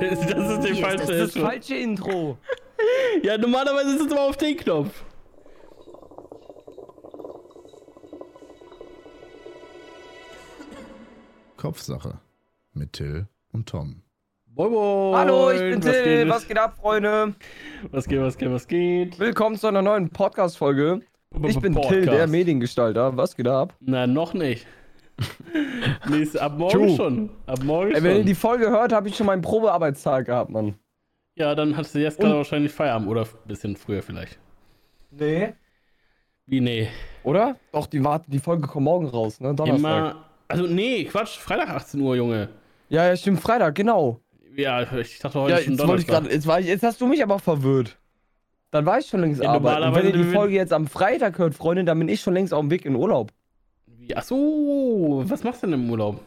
Das ist der Hier falsche ist das, das falsche Intro. Ja, normalerweise ist es immer auf den Knopf. Kopfsache mit Till und Tom. Moin, moin. Hallo, ich bin was Till. Geht, Was geht ab, Freunde? was geht, was geht, was geht? Willkommen zu einer neuen Podcast-Folge. Ich bin Podcast. Till, der Mediengestalter. Was geht ab? Na, noch nicht. Nächste, ab morgen Tschu. schon. Ab morgen Ey, wenn ihr schon. die Folge hört, habe ich schon meinen Probearbeitstag gehabt, Mann. Ja, dann hast du jetzt gerade wahrscheinlich Feierabend oder ein bisschen früher vielleicht. Nee. Wie, nee. Oder? Doch, die, warte, die Folge kommt morgen raus, ne? Donnerstag. Immer. Also, nee, Quatsch. Freitag 18 Uhr, Junge. Ja, ja, stimmt, Freitag, genau. Ja, ich dachte heute Ja, schon wollte ich Donnerstag. grad, jetzt, war ich, jetzt hast du mich aber verwirrt. Dann war ich schon längst Ja, arbeiten. Und wenn ihr die wenn- Folge jetzt am Freitag hört, Freunde, dann bin ich schon längst auf dem Weg in Urlaub. Ach so, was machst du denn im Urlaub?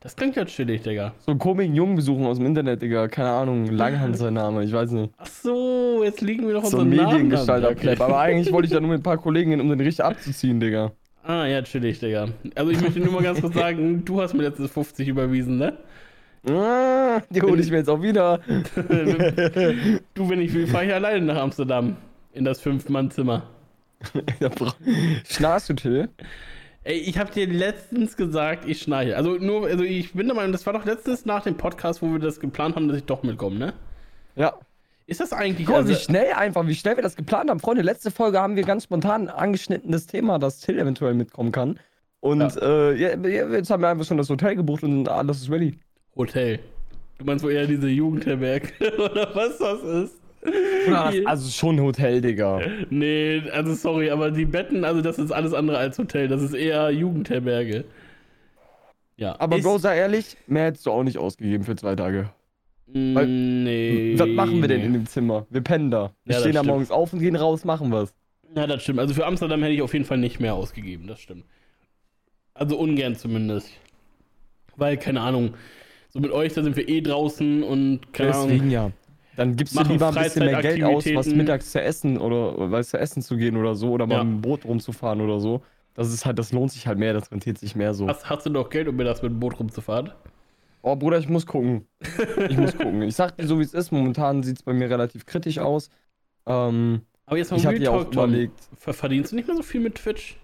Das klingt ja chillig, Digga. So einen komischen Jungen besuchen aus dem Internet, Digga. Keine Ahnung, Langhans sein Name, ich weiß nicht. Ach so, jetzt liegen wir noch So unseren ein Namen an. Mediengestalter-Clap. Aber eigentlich wollte ich da nur mit ein paar Kollegen hin, um den richtig abzuziehen, Digga. Ah, ja, chillig, Digga. Also ich möchte nur mal ganz kurz sagen, du hast mir letztes 50 überwiesen, ne? Ah, die hole ich mir jetzt auch wieder. du, wenn ich will, fahre ich alleine nach Amsterdam. In das Fünf-Mann-Zimmer. Schnarchst du, Till? Ey, ich habe dir letztens gesagt, ich schnarche. Also nur, also ich bin der Meinung, das war doch letztens nach dem Podcast, wo wir das geplant haben, dass ich doch mitkomme, ne? Ja. Ist das eigentlich, Guck mal, also, wie schnell einfach, wie schnell wir das geplant haben. Freunde, letzte Folge haben wir ganz spontan angeschnitten das Thema, dass Till eventuell mitkommen kann. Und äh, ja, ja, jetzt haben wir einfach schon das Hotel gebucht und alles ist ready. Hotel? Du meinst wohl eher diese Jugendherberge oder was das ist? Also schon Hotel, Digga. Nee, also sorry, aber die Betten, also das ist alles andere als Hotel. Das ist eher Jugendherberge. Ja. Aber ist, Bro, sei ehrlich, mehr hättest du auch nicht ausgegeben für zwei Tage. weil- Nee. Was machen wir denn in dem Zimmer? Wir pennen da. Wir Ja, stehen da morgens auf und gehen raus, machen was. Ja, das stimmt. Also für Amsterdam hätte ich auf jeden Fall nicht mehr ausgegeben, das stimmt. Also ungern zumindest. Weil, keine Ahnung, so mit euch, da sind wir eh draußen und keine Deswegen Ahnung. ja. Dann gibst du lieber ein bisschen mehr Geld aus, was mittags zu essen oder was zu essen zu gehen oder so oder mal Ja. mit dem Boot rumzufahren oder so. Das ist halt, das lohnt sich halt mehr, das rentiert sich mehr so. Hast, hast du doch Geld, um mir das mit dem Boot rumzufahren? Oh Bruder, ich muss gucken. Ich muss gucken. Ich sag dir so wie es ist, momentan sieht es bei mir relativ kritisch aus. Ähm, Aber jetzt mal ich Real auch Talk, Tom. überlegt, Ver- Verdienst du nicht mehr so viel mit Twitch?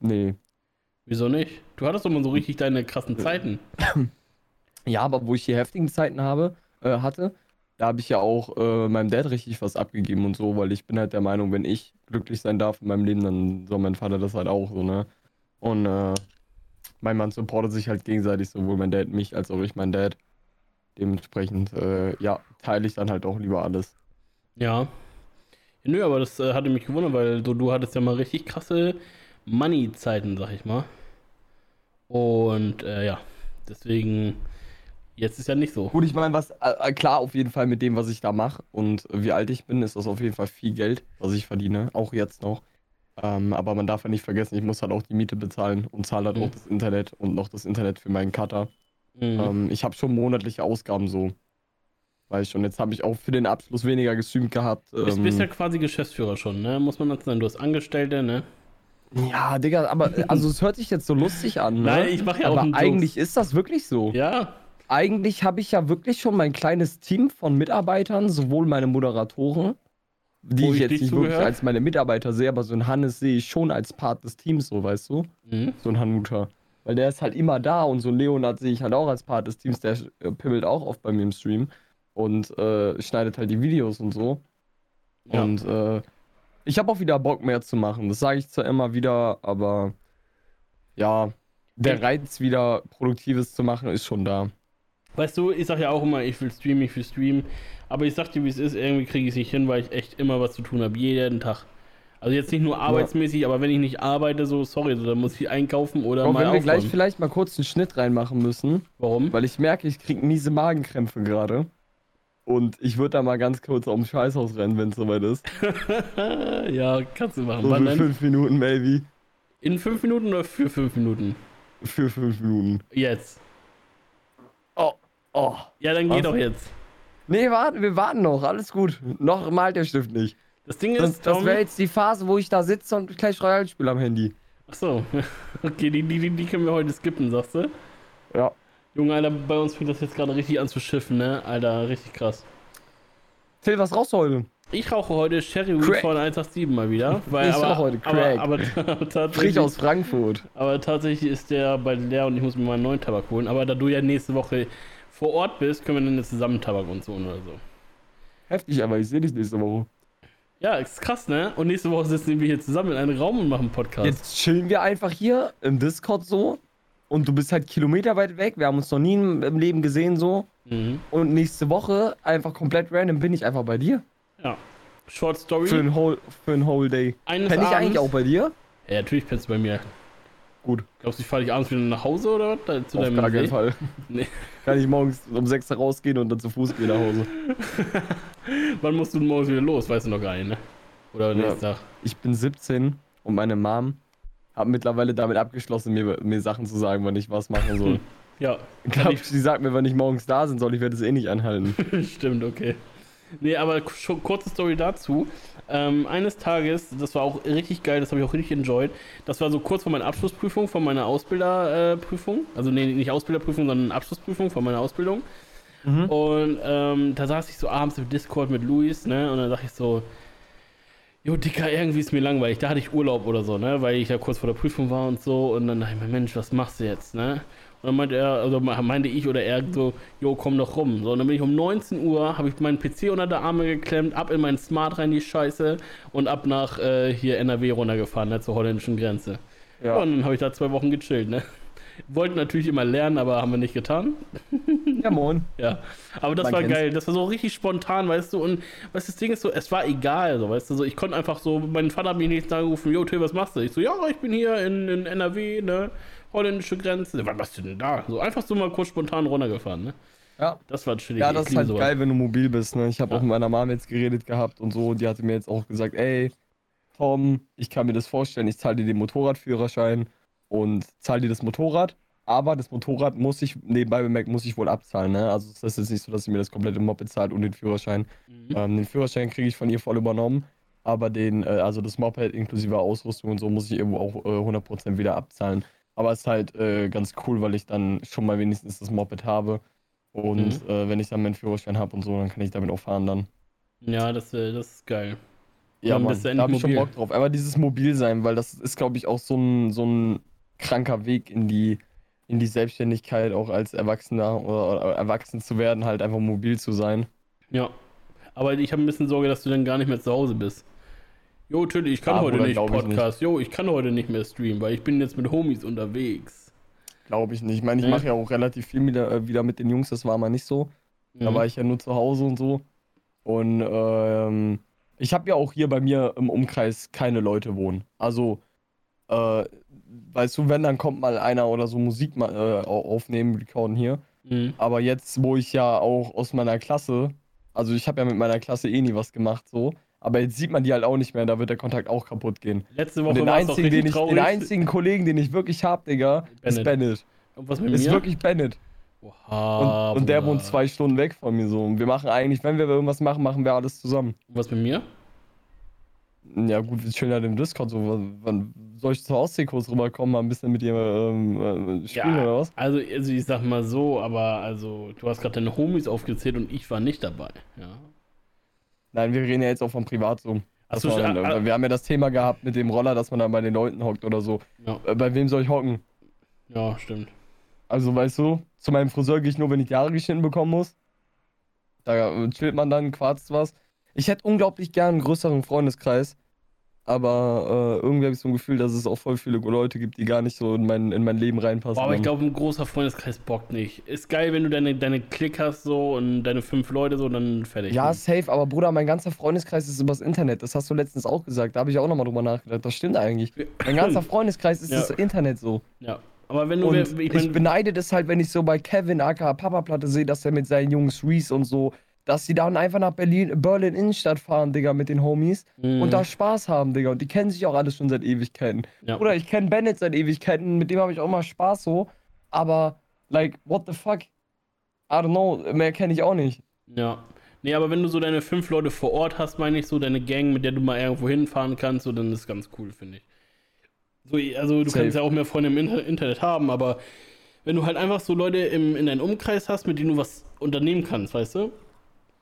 nee. Wieso nicht? Du hattest doch mal so richtig deine krassen Zeiten. Ja, aber wo ich die heftigen Zeiten habe, äh, hatte, da habe ich ja auch äh, meinem Dad richtig was abgegeben und so, weil ich bin halt der Meinung, wenn ich glücklich sein darf in meinem Leben, dann soll mein Vater das halt auch so, ne? Und äh, mein Mann supportet sich halt gegenseitig, sowohl mein Dad mich als auch ich mein Dad. Dementsprechend, äh, ja, teile ich dann halt auch lieber alles. Ja. nö, aber das äh, hatte mich gewundert, weil so, du hattest ja mal richtig krasse Money-Zeiten, sag ich mal. Und äh, ja, deswegen, jetzt ist ja nicht so. Gut, ich meine, was, äh, äh, klar, auf jeden Fall mit dem, was ich da mache und wie alt ich bin, ist das auf jeden Fall viel Geld, was ich verdiene, auch jetzt noch. Ähm, aber man darf ja nicht vergessen, ich muss halt auch die Miete bezahlen und zahle halt Mhm. auch das Internet und noch das Internet für meinen Cutter. Mhm. Ähm, ich habe schon monatliche Ausgaben so. Weil schon, jetzt habe ich auch für den Abschluss weniger gestreamt gehabt. Du bist, Ähm, bist ja quasi Geschäftsführer schon, ne? Muss man dazu sagen. Du hast Angestellte, ne? ja, Digga, aber äh, also es hört sich jetzt so lustig an, ne? Nein, ich mache ja auch aber einen Jokes. eigentlich ist das wirklich so. Ja. Eigentlich habe ich ja wirklich schon mein kleines Team von Mitarbeitern, sowohl meine Moderatoren, die ich jetzt nicht nicht wirklich zugehört. als meine Mitarbeiter sehe, aber so ein Hannes sehe ich schon als Part des Teams, so weißt du? Mhm. So ein Hanuta. Weil der ist halt immer da und so ein Leonard sehe ich halt auch als Part des Teams, der äh, pimmelt auch oft bei mir im Stream und äh, schneidet halt die Videos und so. Ja. Und äh, ich habe auch wieder Bock mehr zu machen. Das sage ich zwar immer wieder, aber ja, der. Reiz wieder Produktives zu machen ist schon da. Weißt du, ich sag ja auch immer, ich will streamen, ich will streamen. Aber ich sag dir, wie es ist, irgendwie kriege ich es nicht hin, weil ich echt immer was zu tun habe. Jeden Tag. Also jetzt nicht nur arbeitsmäßig, aber wenn ich nicht arbeite, so, sorry, so, dann muss ich einkaufen oder Auch mal wenn wir gleich vielleicht mal kurz einen Schnitt reinmachen müssen, Warum? weil ich merke, ich kriege miese Magenkrämpfe gerade. Und ich würde da mal ganz kurz ums Scheißhaus rennen, wenn es soweit ist. ja, kannst du machen. So Wann für fünf Minuten, maybe. In fünf Minuten oder für fünf Minuten? Für fünf Minuten. Jetzt. Oh, oh. Ja, dann geh doch jetzt. Nee, warten, wir warten noch, alles gut. Noch malt der Stift nicht. Das Ding Das, ist, das Tom- wäre jetzt die Phase, wo ich da sitze und gleich Royal spiele am Handy. Ach so. Okay, die, die, die können wir heute skippen, sagst du? Ja. Junge, Alter, bei uns fängt das jetzt gerade richtig an zu schiffen, ne? Alter, richtig krass. Phil, was rauchst du heute? Ich rauche heute Cherry Weed von 187 mal wieder. Weil, Ich aber, rauche heute aber, Crack. aber, aber, tatsächlich, aus Frankfurt. aber tatsächlich ist der bald leer und ich muss mir mal einen neuen Tabak holen. Aber da du ja nächste Woche vor Ort bist, können wir dann zusammen Tabak und so oder so. Heftig, aber ich sehe dich nächste Woche. Ja, ist krass, ne? Und nächste Woche sitzen wir hier zusammen in einem Raum und machen einen Podcast. Jetzt chillen wir einfach hier im Discord so. Und du bist halt Kilometer weit weg. Wir haben uns noch nie im Leben gesehen so. Mhm. Und nächste Woche, einfach komplett random, bin ich einfach bei dir. Ja. Short Story. Für ein whole, für ein whole day. Eines Penn ich eigentlich auch bei dir? Ja, natürlich pennst du bei mir. Gut. Glaubst du, ich fahre dich abends wieder nach Hause oder was? Zu Auf deinem gar keinen See? Fall. Nee. Kann ich morgens um 6 Uhr rausgehen und dann zu Fuß gehen nach Hause. Wann musst du morgens wieder los? Weißt du noch gar nicht, ne? Oder Ja. nächsten Tag. Ich bin 17 und meine Mom hat mittlerweile damit abgeschlossen, mir, mir Sachen zu sagen, wann ich was machen soll. Ja, Ich glaube, sie sagt mir, wenn ich morgens da sein soll, ich werde es eh nicht anhalten. stimmt, okay. Nee, aber kurze Story dazu. Ähm, eines Tages, das war auch richtig geil, das habe ich auch richtig enjoyed. Das war so kurz vor meiner Abschlussprüfung, von meiner Ausbilderprüfung. also, nee, nicht Ausbilderprüfung, sondern Abschlussprüfung von meiner Ausbildung. Mhm. Und ähm, da saß ich so abends im Discord mit Luis, ne? Und dann dachte ich so, jo, Dicker, irgendwie ist mir langweilig. Da hatte ich Urlaub oder so, ne? Weil ich ja kurz vor der Prüfung war und so. Und dann dachte ich mir, Mensch, was machst du jetzt, ne? Und dann meinte er, also meinte ich oder er so, jo, komm doch rum. So, und dann bin ich um 19 Uhr, habe ich meinen PC unter der Arme geklemmt, ab in meinen Smart rein, die Scheiße, und ab nach äh, hier NRW runtergefahren, ne, zur holländischen Grenze. Ja. Und dann habe ich da zwei Wochen gechillt, ne? Wollten natürlich immer lernen, aber haben wir nicht getan. ja, moin. Ja, aber das Man war kennt's. geil. Das war so richtig spontan, weißt du. Und weißt du, das Ding ist so, es war egal, so, weißt du. So, ich konnte einfach so, mein Vater hat mich nicht angerufen, jo, Till, was machst du? Ich so, ja, ich bin hier in, in NRW, ne, holländische Grenze. Was machst du denn da? So einfach so mal kurz spontan runtergefahren, ne. Ja. Das war chillig. Ja, Ich das ist halt sowas. geil, wenn du mobil bist. Ne? Ich habe Ja. auch mit meiner Mom jetzt geredet gehabt und so. Und die hatte mir jetzt auch gesagt, ey, Tom, ich kann mir das vorstellen, ich zahle dir den Motorradführerschein und zahle dir das Motorrad. Aber das Motorrad muss ich, nebenbei bemerkt, muss ich wohl abzahlen. Ne? Also es ist jetzt nicht so, dass sie mir das komplette Moped zahlt und den Führerschein. Mhm. Ähm, den Führerschein kriege ich von ihr voll übernommen. Aber den, äh, also das Moped inklusive Ausrüstung und so muss ich irgendwo auch äh, 100% wieder abzahlen. Aber es ist halt äh, ganz cool, weil ich dann schon mal wenigstens das Moped habe. Und äh, wenn ich dann meinen Führerschein habe und so, dann kann ich damit auch fahren dann. Ja, das, äh, das ist geil. Ja, Mann, da habe ich schon mobil. Bock drauf. Aber dieses Mobilsein, weil das ist, glaube ich, auch so ein, so ein kranker Weg in die, in die Selbstständigkeit, auch als Erwachsener oder, oder erwachsen zu werden, halt einfach mobil zu sein. Ja. Aber ich habe ein bisschen Sorge, dass du dann gar nicht mehr zu Hause bist. Jo, Till, ich kann Ja, heute nicht. Podcast. Jo, ich kann heute nicht mehr streamen, weil ich bin jetzt mit Homies unterwegs. Glaube ich nicht. Ich meine, ich mache ja auch relativ viel wieder, äh, wieder mit den Jungs, das war mal nicht so. Da Mhm. war ich ja nur zu Hause und so. Und ähm, ich habe ja auch hier bei mir im Umkreis keine Leute wohnen. Also, äh, weißt du, wenn, dann kommt mal einer oder so Musik mal, äh, au- aufnehmen, recorden hier. Mhm. Aber jetzt, wo ich ja auch aus meiner Klasse, also ich habe ja mit meiner Klasse eh nie was gemacht, so. Aber jetzt sieht man die halt auch nicht mehr, da wird der Kontakt auch kaputt gehen. Letzte Und Woche den es doch einzigen, den ich, traurig. den einzigen Kollegen, den ich wirklich hab, Digga, ist Bennett. Bennett. Und was mit Ist mir? wirklich Bennett. Oha, Und, und der wohnt zwei Stunden weg von mir so. Und wir machen eigentlich, wenn wir irgendwas machen, machen wir alles zusammen. Und was mit mir? Ja gut, wir chillen halt im Discord so. Wann- soll ich zur Ostseekurs rüberkommen, mal ein bisschen mit dir ähm, äh, spielen oder was? Also, also ich sag mal so, aber also du hast gerade deine Homies aufgezählt und ich war nicht dabei. Ja. Nein, wir reden ja jetzt auch vom Privat so. Dass Achso, man, ah, wir haben ja das Thema gehabt mit dem Roller, dass man dann bei den Leuten hockt oder so. ja, Äh, bei wem soll ich hocken? ja, stimmt. Also weißt du, zu meinem Friseur gehe ich nur, wenn ich die Haare geschnitten bekommen muss. Da chillt man dann, quarzt was. Ich hätte unglaublich gern einen größeren Freundeskreis. Aber äh, irgendwie habe ich so ein Gefühl, dass es auch voll viele Leute gibt, die gar nicht so in mein, in mein Leben reinpassen. Boah, aber ich glaube, ein großer Freundeskreis bockt nicht. Ist geil, wenn du deine, deine Klick hast so und deine fünf Leute so, dann fertig. Ja, safe, aber Bruder, mein ganzer Freundeskreis ist übers Internet. Das hast du letztens auch gesagt. Da habe ich auch nochmal drüber nachgedacht. Das stimmt eigentlich. Mein ganzer Freundeskreis ist Ja. das Internet so. ja. Aber wenn du, Und ich ich, mein, beneide das halt, wenn ich so bei Kevin aka Papa Platte sehe, dass er mit seinen Jungs Reese und so, dass die dann einfach nach Berlin, Berlin Innenstadt fahren, Digga, mit den Homies Mhm. und da Spaß haben, Digga. Und die kennen sich auch alle schon seit Ewigkeiten. ja. Oder ich kenne Bennett seit Ewigkeiten, mit dem habe ich auch mal Spaß so. Aber, like, what the fuck? I don't know, mehr kenne ich auch nicht. Ja. Nee, aber wenn du so deine fünf Leute vor Ort hast, meine ich, so deine Gang, mit der du mal irgendwo hinfahren kannst, so, dann ist ganz cool, finde ich. So, also du Safe. kannst ja auch mehr Freunde im Inter Internet haben, aber wenn du halt einfach so Leute im, in deinem Umkreis hast, mit denen du was unternehmen kannst, weißt du?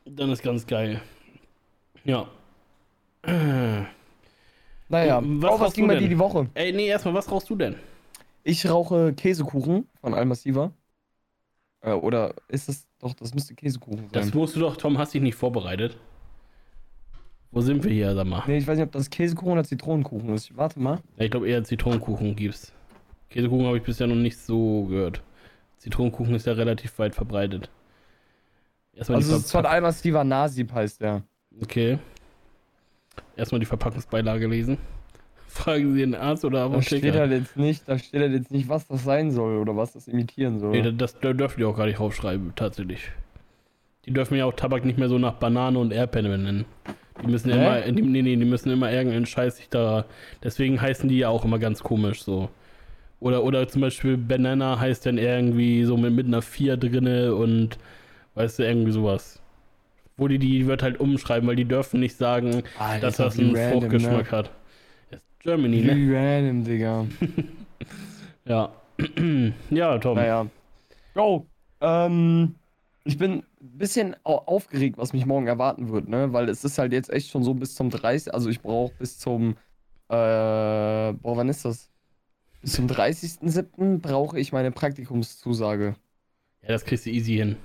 Dann ist ganz geil. Ja. Naja, Was was, oh, was rauchst ging du bei denn? dir die Woche? Ey, nee, erstmal, was rauchst du denn? Ich rauche Käsekuchen von Almassiva. Äh, oder ist das doch, das müsste Käsekuchen sein. Das musst du doch, Tom, hast dich nicht vorbereitet. Wo sind wir hier, sag mal? nee, ich weiß nicht, ob das Käsekuchen oder Zitronenkuchen ist. Warte mal. Ja, Ich glaube eher Zitronenkuchen gibt's. Käsekuchen habe ich bisher noch nicht so gehört. Zitronenkuchen ist ja relativ weit verbreitet. Erstmal Also es ist von Verpack- Almassiva Nasib heißt der. Okay. Erstmal die Verpackungsbeilage lesen. Fragen Sie den Arzt oder Da steht Apotheker. halt jetzt nicht, da steht halt jetzt nicht, was das sein soll oder was das imitieren soll. Nee, das, das da dürfen die auch gar nicht draufschreiben, tatsächlich. Die dürfen ja auch Tabak nicht mehr so nach Banane und Erdbeere benennen. Die müssen Hä? immer, die, nee, nee, die müssen immer irgendeinen Scheiß sich da. Deswegen heißen die ja auch immer ganz komisch so. Oder, oder zum Beispiel Banana heißt dann irgendwie so mit, mit einer 4 drinne und weißt du, irgendwie sowas. Wo die, die wird halt umschreiben, weil die dürfen nicht sagen, Alter, dass das wie einen random, Fruchtgeschmack hat. Das ist Germany, Ne? ne? Wie random, Digga. Ja. ja, Tom. Naja. Go. Ähm, ich bin ein bisschen au aufgeregt, was mich morgen erwarten wird, ne? Weil es ist halt jetzt echt schon so bis zum 30. Also ich brauche bis zum. Äh, boah, wann ist das? Bis zum 30.07. brauche ich meine Praktikumszusage. Ja, das kriegst du easy hin.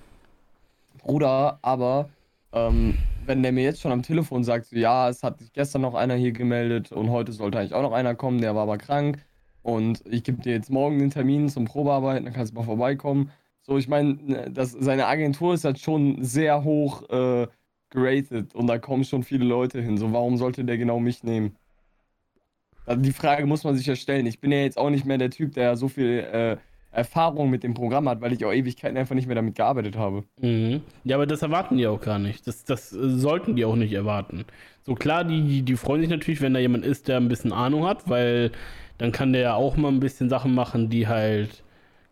Bruder, aber ähm, wenn der mir jetzt schon am Telefon sagt, so, ja, es hat sich gestern noch einer hier gemeldet und heute sollte eigentlich auch noch einer kommen, der war aber krank und ich gebe dir jetzt morgen den Termin zum Probearbeiten, dann kannst du mal vorbeikommen. So, ich meine, das, seine Agentur ist halt schon sehr hoch äh, geratet und da kommen schon viele Leute hin. So, warum sollte der genau mich nehmen? Also die Frage muss man sich ja stellen. Ich bin ja jetzt auch nicht mehr der Typ, der so viel äh, Erfahrung mit dem Programm hat, weil ich auch Ewigkeiten einfach nicht mehr damit gearbeitet habe. Mhm. Ja, aber das erwarten die auch gar nicht. Das, das äh, sollten die auch nicht erwarten. So klar, die, die, freuen sich natürlich, wenn da jemand ist, der ein bisschen Ahnung hat, weil dann kann der ja auch mal ein bisschen Sachen machen, die halt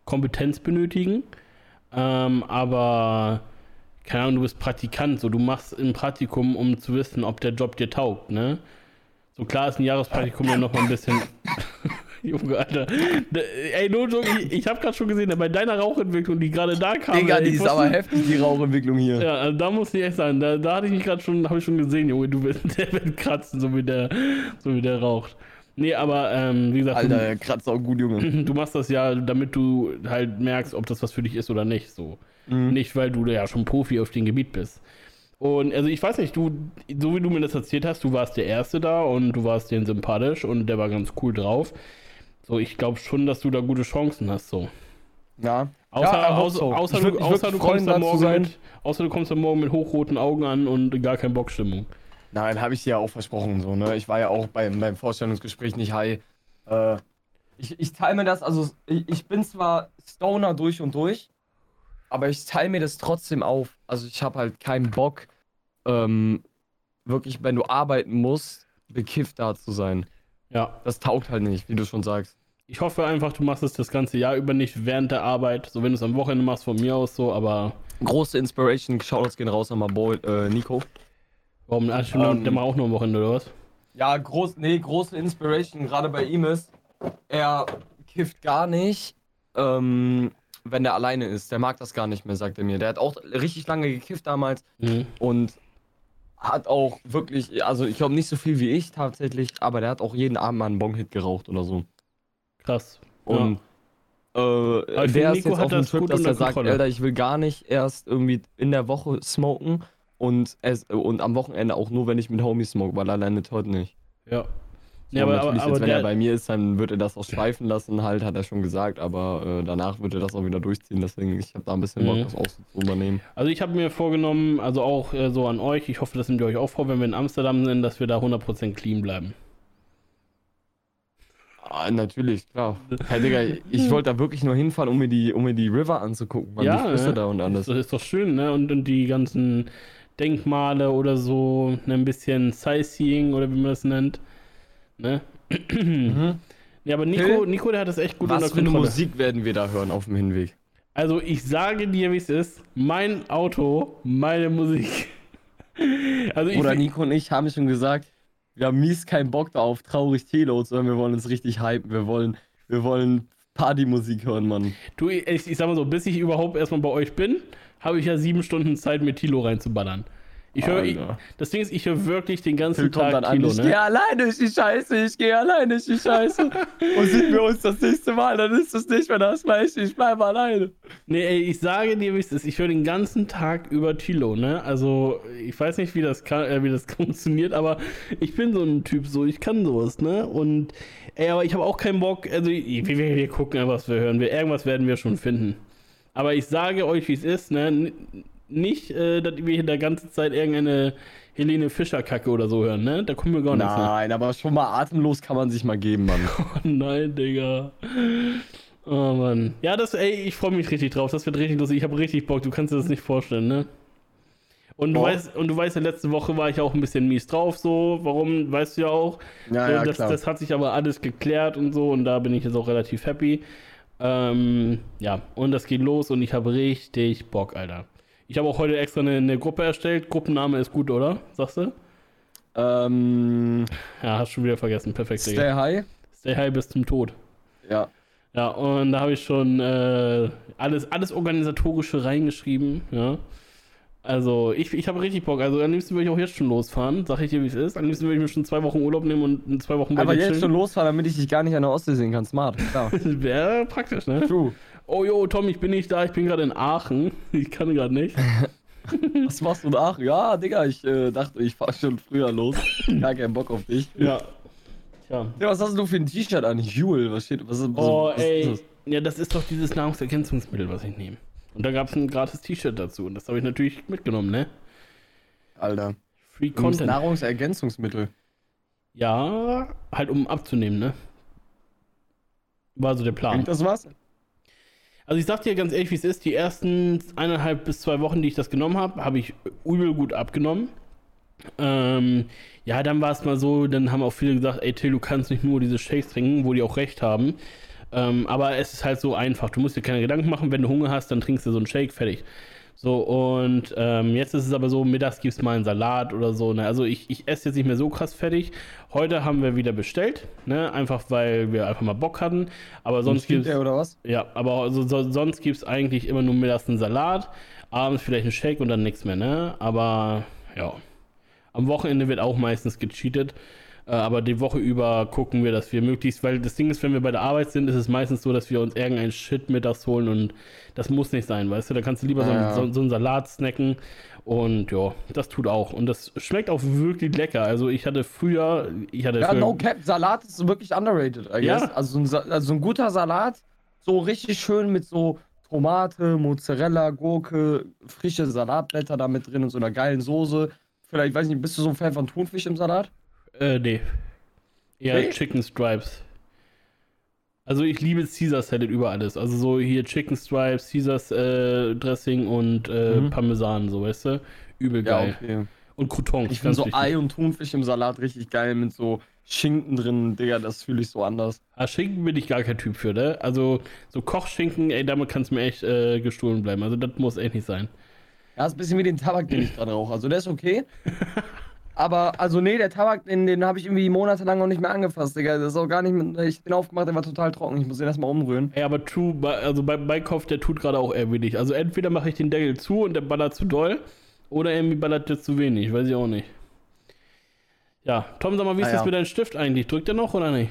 Kompetenz benötigen. Ähm, aber, keine Ahnung, du bist Praktikant, so du machst ein Praktikum, um zu wissen, ob der Job dir taugt, ne? So klar ist ein Jahrespraktikum ja noch mal ein bisschen. Junge, Alter. Ey, no joke, ich, ich habe gerade schon gesehen, bei deiner Rauchentwicklung, die gerade da kam. Digga, die ist wusste- aber heftig, die Rauchentwicklung hier. Ja, also da muss ich echt sagen, da, da hatte ich mich gerade schon, habe ich schon gesehen, Junge, du bist, der wird kratzen, so wie der, so wie der raucht. Nee, aber ähm, wie gesagt, Alter, der kratzt auch gut, Junge. du, du machst das ja, damit du halt merkst, ob das was für dich ist oder nicht. So. Mhm. Nicht, weil du ja schon Profi auf dem Gebiet bist. Und also ich weiß nicht, du, so wie du mir das erzählt hast, du warst der Erste da und du warst den sympathisch und der war ganz cool drauf. So, ich glaube schon, dass du da gute Chancen hast, so. Ja. Außer, Ja, er außer, so. außer, würd- du, außer, du kommst zu morgen sein. mit, außer du kommst da morgen mit hochroten Augen an und gar kein Bockstimmung. Nein, habe ich dir ja auch versprochen, so, ne? Ich war ja auch beim, beim Vorstellungsgespräch nicht high. Äh, ich, ich teile mir das, also ich, ich bin zwar Stoner durch und durch, aber ich teile mir das trotzdem auf. Also ich habe halt keinen Bock, ähm, wirklich, wenn du arbeiten musst, bekifft da zu sein. Ja. Das taugt halt nicht, wie du schon sagst. Ich hoffe einfach, du machst es das ganze Jahr über nicht während der Arbeit. So, wenn du es am Wochenende machst, von mir aus so, aber Große Inspiration, Shoutouts gehen raus an Boy, äh, Nico. warum? Ah, stimmt, Ähm, der macht auch nur am Wochenende, oder was? Ja, groß, nee, große Inspiration gerade bei ihm ist, er kifft gar nicht, ähm, wenn er alleine ist. Der mag das gar nicht mehr, sagt er mir. Der hat auch richtig lange gekifft damals Mhm. und hat auch wirklich, also ich glaube nicht so viel wie ich tatsächlich, aber der hat auch jeden Abend mal einen Bong-Hit geraucht oder so. Krass. Und äh, ich der ist Nico jetzt hat auf dem das Trip, gut dass er sagt, Kontrolle. Alter, ich will gar nicht erst irgendwie in der Woche smoken und, es, und am Wochenende auch nur, wenn ich mit Homies smoke, weil alleine tot nicht. Ja. So, Ja, aber, aber, natürlich aber jetzt, wenn er bei mir ist, dann wird er das auch schweifen lassen, halt, hat er schon gesagt, aber äh, danach wird er das auch wieder durchziehen, deswegen, ich habe da ein bisschen Bock, Mhm. das auch so zu übernehmen. also ich habe mir vorgenommen, also auch äh, so an euch, ich hoffe, das nehmt ihr euch auch vor, wenn wir in Amsterdam sind, dass wir da 100% clean bleiben. Ah, natürlich, klar. Hey, Digga, ich wollte da wirklich nur hinfahren, um mir die, um mir die River anzugucken, man, Ja, die Flüsse ne? da und alles. Das ist doch schön, ne? Und, und die ganzen Denkmale oder so, ne? ein bisschen Sightseeing oder wie man das nennt. Ne? Mhm. Ja, aber Nico, Nico, der hat das echt gut Was unter für eine. Musik werden wir da hören auf dem Hinweg? Also ich sage dir, wie es ist. Mein Auto, meine Musik. Also ich, Oder Nico und ich haben schon gesagt, wir haben mies keinen Bock da auf traurig Telo, sondern wir wollen uns richtig hypen. Wir wollen, wir wollen Partymusik hören, Mann. Du, ich, ich sag mal so, bis ich überhaupt erstmal bei euch bin, habe ich ja sieben Stunden Zeit, mir Tilo reinzuballern. Ich höre, das Ding ist, ich höre wirklich den ganzen Phil Tag dann an, Tilo, ich ne? gehe alleine, ich die Scheiße, ich gehe alleine, ich die Scheiße. Und sehen wir uns das nächste Mal, dann ist es nicht mehr das gleiche, ich bleibe alleine. Nee, ey, ich sage dir, wie es ist. Ich höre den ganzen Tag über Tilo, ne? Also, ich weiß nicht, wie das, kann, äh, wie das funktioniert, aber ich bin so ein Typ, so, ich kann sowas, ne? Und, ey, aber ich habe auch keinen Bock, also, wir, wir, wir gucken was wir hören. Wir, irgendwas werden wir schon finden. Aber ich sage euch, wie es ist, ne? Nicht, äh, dass wir hier der ganze Zeit irgendeine Helene Fischer-Kacke oder so hören, ne? Da kommen wir gar nichts. Ne? Nein, aber schon mal atemlos kann man sich mal geben, Mann. Oh nein, Digga. Oh Mann. Ja, das, ey, ich freue mich richtig drauf. Das wird richtig lustig. Ich habe richtig Bock. Du kannst dir das nicht vorstellen, ne? Und du, weißt, und du weißt ja, letzte Woche war ich auch ein bisschen mies drauf, so. Warum, weißt du ja auch. Ja, ja, das, klar. das hat sich aber alles geklärt und so. Und da bin ich jetzt auch relativ happy. Ähm, ja, und das geht los und ich habe richtig Bock, Alter. Ich habe auch heute extra eine, eine Gruppe erstellt. Gruppenname ist gut, oder? Sagst du? Ähm, Ja, hast schon wieder vergessen. Perfekt, Stay Digga. High? Stay high bis zum Tod. Ja. Ja, und da habe ich schon äh, alles, alles Organisatorische reingeschrieben, ja. Also, ich, ich habe richtig Bock. Also, am liebsten würde ich auch jetzt schon losfahren, sag ich dir, wie es ist. Am liebsten würde ich mir schon zwei Wochen Urlaub nehmen und in zwei Wochen bei Aber jetzt schon chillen. losfahren, damit ich dich gar nicht an der Ostsee sehen kann. Smart, klar. Wäre praktisch, ne? True. Oh, jo, Tom, ich bin nicht da, ich bin gerade in Aachen. Ich kann gerade nicht. Was machst du da? Ach, ja, Digga, ich äh, dachte, ich fahr schon früher los. Gar keinen Bock auf dich. Ja. Tja. Ja, was hast du für ein T-Shirt an? Jule, was steht? Was, ist- was, Oh, was ey. Ist das? Ja, das ist doch dieses Nahrungsergänzungsmittel, was ich nehme. Und da gab es ein gratis T-Shirt dazu. Und das habe ich natürlich mitgenommen, ne? Alter. Free Content. Nahrungsergänzungsmittel. Ja, halt um abzunehmen, ne? War so der Plan. Bringt das was? Also ich sag dir ganz ehrlich, wie es ist, die ersten eineinhalb bis zwei Wochen, die ich das genommen habe, habe ich übel gut abgenommen. Ähm, ja, dann war es mal so, dann haben auch viele gesagt, ey Till, du kannst nicht nur diese Shakes trinken, wo die auch recht haben. Ähm, aber es ist halt so einfach. Du musst dir keine Gedanken machen, wenn du Hunger hast, dann trinkst du so einen Shake, fertig. So, und ähm, jetzt ist es aber so, mittags gibt es mal einen Salat oder so. Ne? Also ich, ich esse jetzt nicht mehr so krass fertig. Heute haben wir wieder bestellt, ne? Einfach weil wir einfach mal Bock hatten. Aber sonst gibt was? ja, aber also, so, sonst gibt es eigentlich immer nur mittags einen Salat, abends vielleicht einen Shake und dann nichts mehr, ne? Aber ja. Am Wochenende wird auch meistens gecheatet. Äh, aber die Woche über gucken wir, dass wir möglichst, weil das Ding ist, wenn wir bei der Arbeit sind, ist es meistens so, dass wir uns irgendeinen Shit mittags holen und das muss nicht sein, weißt du? Da kannst du lieber so, Ja, ja. einen- so, so einen Salat snacken und ja, das tut auch. Und das schmeckt auch wirklich lecker. Also ich hatte früher, ich hatte Ja, früher, no cap, Salat ist wirklich underrated, I Ja. guess. Also, so ein, also ein guter Salat, so richtig schön mit so Tomate, Mozzarella, Gurke, frische Salatblätter da mit drin und so einer geilen Soße. Vielleicht, weiß nicht, bist du so ein Fan von Thunfisch im Salat? Äh, nee. Eher Nee? Chicken Stripes. Also ich liebe Caesar Salad über alles. Also so hier Chicken Stripes, Caesars äh, Dressing und äh, Mhm. Parmesan, so weißt du? Übel geil. okay. Und Croutons. Ich finde so wichtig. Ei und Thunfisch im Salat richtig geil mit so Schinken drin, Digga, das fühle ich so anders. Ah, Schinken bin ich gar kein Typ für, ne? Also so Kochschinken, ey, damit kannst du mir echt äh, gestohlen bleiben. Also das muss echt nicht sein. Ja, ist ein bisschen wie den Tabak, den ich gerade rauche. Also der ist okay. Aber, also nee, der Tabak, den, den habe ich irgendwie monatelang noch nicht mehr angefasst, Digga. Das ist auch gar nicht mit, ich bin aufgemacht, der war total trocken. Ich muss den erstmal umrühren. Ey, aber True, bei- also bei, bei Kopf, der tut gerade auch eher wenig. Also entweder mache ich den Deckel zu und der ballert zu doll, oder irgendwie ballert der zu wenig, weiß ich auch nicht. Ja, Tom, sag mal, wie ist Ah, das ja. mit deinem Stift eigentlich? Drückt er noch oder nicht?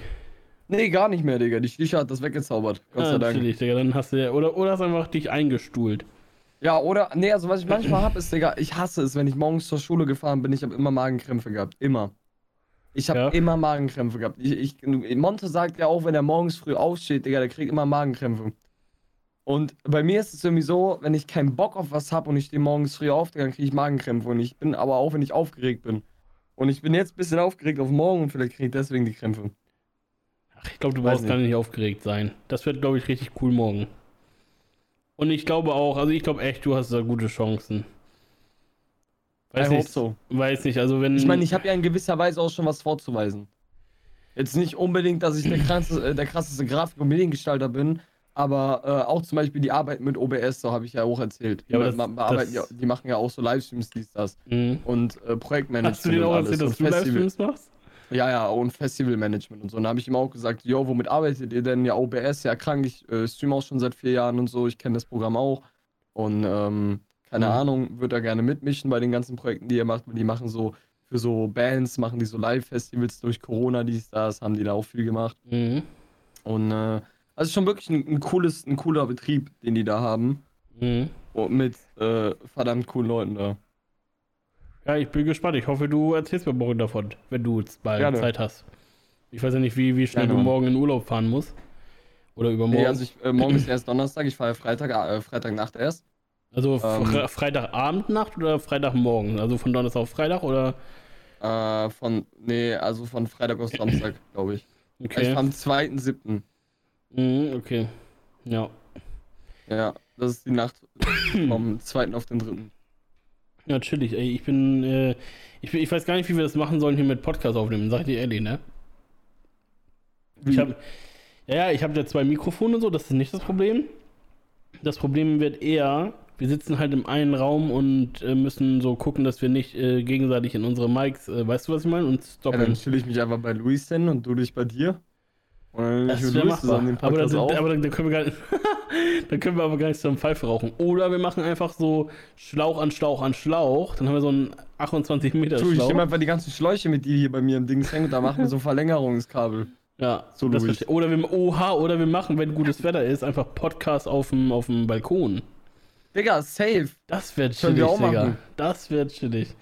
Nee, gar nicht mehr, Digga. Die Schlicher hat das weggezaubert. Gott Ah, sei Dank. natürlich, Digga, dann hast du ja, oder, oder hast einfach dich eingestuhlt. Ja, oder, nee, also was ich manchmal hab, ist, Digga, ich hasse es, wenn ich morgens zur Schule gefahren bin, ich habe immer Magenkrämpfe gehabt. Immer. Ich habe Ja. immer Magenkrämpfe gehabt. Ich, ich, Monte sagt ja auch, wenn er morgens früh aufsteht, Digga, der kriegt immer Magenkrämpfe. Und bei mir ist es irgendwie so, wenn ich keinen Bock auf was habe und ich stehe morgens früh auf, Digga, dann kriege ich Magenkrämpfe. Und ich bin aber auch, wenn ich aufgeregt bin. Und ich bin jetzt ein bisschen aufgeregt auf morgen und vielleicht kriege ich deswegen die Krämpfe. Ach, ich glaube, du Weiß brauchst gar nicht aufgeregt sein. Das wird, glaube ich, richtig cool morgen. Und ich glaube auch, also ich glaube echt, du hast da gute Chancen. Weiß I hope nicht, so. weiß nicht, also wenn. Ich meine, ich habe ja in gewisser Weise auch schon was vorzuweisen. Jetzt nicht unbedingt, dass ich der krasseste, äh, der krasseste Grafik- und Mediengestalter bin, aber äh, auch zum Beispiel die Arbeit mit OBS, so habe ich ja auch erzählt. Ja, das- ma- bearbeiten das- ja, die machen ja auch so Livestreams, dies, das. Mhm. Und äh, Projektmanagement Hast du dir auch erzählt, dass du Festival. Livestreams machst? Ja, ja, und Festivalmanagement und so. Und dann habe ich ihm auch gesagt, jo, womit arbeitet ihr denn? Ja, OBS, ja krank, ich äh, stream auch schon seit vier Jahren und so, ich kenne das Programm auch. Und ähm, keine Mhm. Ahnung, wird er gerne mitmischen bei den ganzen Projekten, die er macht. Die machen so für so Bands, machen die so Live-Festivals durch Corona, dies, das, haben die da auch viel gemacht. Mhm. Und äh, also schon wirklich ein, ein cooles, ein cooler Betrieb, den die da haben. Mhm. Und mit äh, verdammt coolen Leuten da. Ja, ich bin gespannt. Ich hoffe, du erzählst mir morgen davon, wenn du bald Gerne. Zeit hast. Ich weiß ja nicht, wie, wie schnell Gerne. du morgen in Urlaub fahren musst. Oder übermorgen. Nee, also ich, äh, morgen ist erst Donnerstag, ich fahre Freitag, äh, Freitagnacht erst. Also Ähm, Fre Freitagabend, Nacht oder Freitagmorgen? Also von Donnerstag auf Freitag oder? Äh, von, nee, also von Freitag auf Samstag, glaube ich. Ich Okay. fahre am 2.7. Mhm, okay. Ja. Ja, das ist die Nacht vom 2. auf den 3. Ja, chillig, ey. Ich bin, äh, ich bin, ich weiß gar nicht, wie wir das machen sollen hier mit Podcast aufnehmen, sag ich dir ehrlich, ne? Ich hab, ja, ja, ich habe ja zwei Mikrofone und so, das ist nicht das Problem. Das Problem wird eher, wir sitzen halt im einen Raum und äh, müssen so gucken, dass wir nicht äh, gegenseitig in unsere Mics, äh, weißt du, was ich meine? Und Ja, stoppen. dann chill ich mich einfach bei Luis hin und du dich bei dir. Und Das wäre machbar. Aber, dann, aber dann, dann, können wir gar nicht, dann können wir aber gar nicht zusammen Pfeife rauchen. Oder wir machen einfach so Schlauch an Schlauch an Schlauch. Dann haben wir so einen 28 Meter Du, ich Schlauch. nehme einfach die ganzen Schläuche mit, die hier bei mir im Dings hängen und da machen wir so ein Verlängerungskabel. Ja, So das verstehe- oder wir, oha, oder wir machen, wenn gutes Wetter ist, einfach Podcast auf dem, auf dem Balkon. Digga, safe. Das wird chillig, wir Digga. machen. Das wird chillig.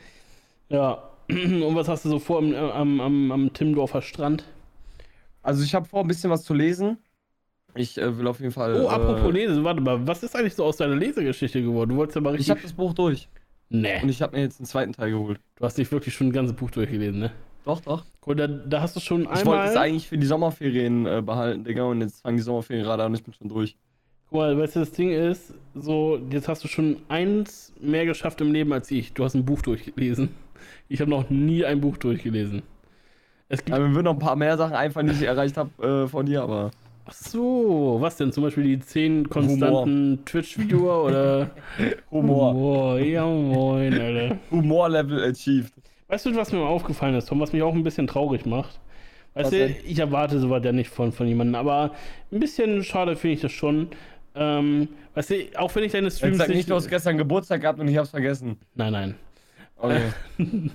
Ja. Und was hast du so vor am, am, am, am Timmendorfer Strand? Also ich habe vor, ein bisschen was zu lesen. Ich äh, will auf jeden Fall. Oh, apropos äh, Lesen, warte mal, was ist eigentlich so aus deiner Lesegeschichte geworden? Du wolltest ja mal Ich richtig. habe das Buch durch. nee, Und ich habe mir jetzt einen zweiten Teil geholt. du hast nicht wirklich schon ein ganzes Buch durchgelesen, ne? Doch, doch. Cool, da, da hast du schon Ich wollte es einmal. eigentlich für die Sommerferien äh, behalten, Digga. Und jetzt fangen die Sommerferien gerade an und ich bin schon durch. Guck mal, weißt du, das Ding ist, so, jetzt hast du schon eins mehr geschafft im Leben als ich. Du hast ein Buch durchgelesen. Ich habe noch nie ein Buch durchgelesen. Es gibt. Ja, mir würden noch ein paar mehr Sachen einfach nicht erreicht habe äh, von dir, aber. Ach so, was denn? Zum Beispiel die 10 konstanten Twitch-Viewer oder. Humor. Humor, ja moin, Alter. Humor-Level achieved. Weißt du, was mir aufgefallen ist, Tom, was mich auch ein bisschen traurig macht? Weißt du, ich erwarte sowas ja nicht von, von jemandem, aber ein bisschen schade finde ich das schon. Ähm, weißt du, auch wenn ich deine Jetzt Streams sag nicht, du hast gestern Geburtstag gehabt und ich hab's vergessen. Nein, nein. Okay.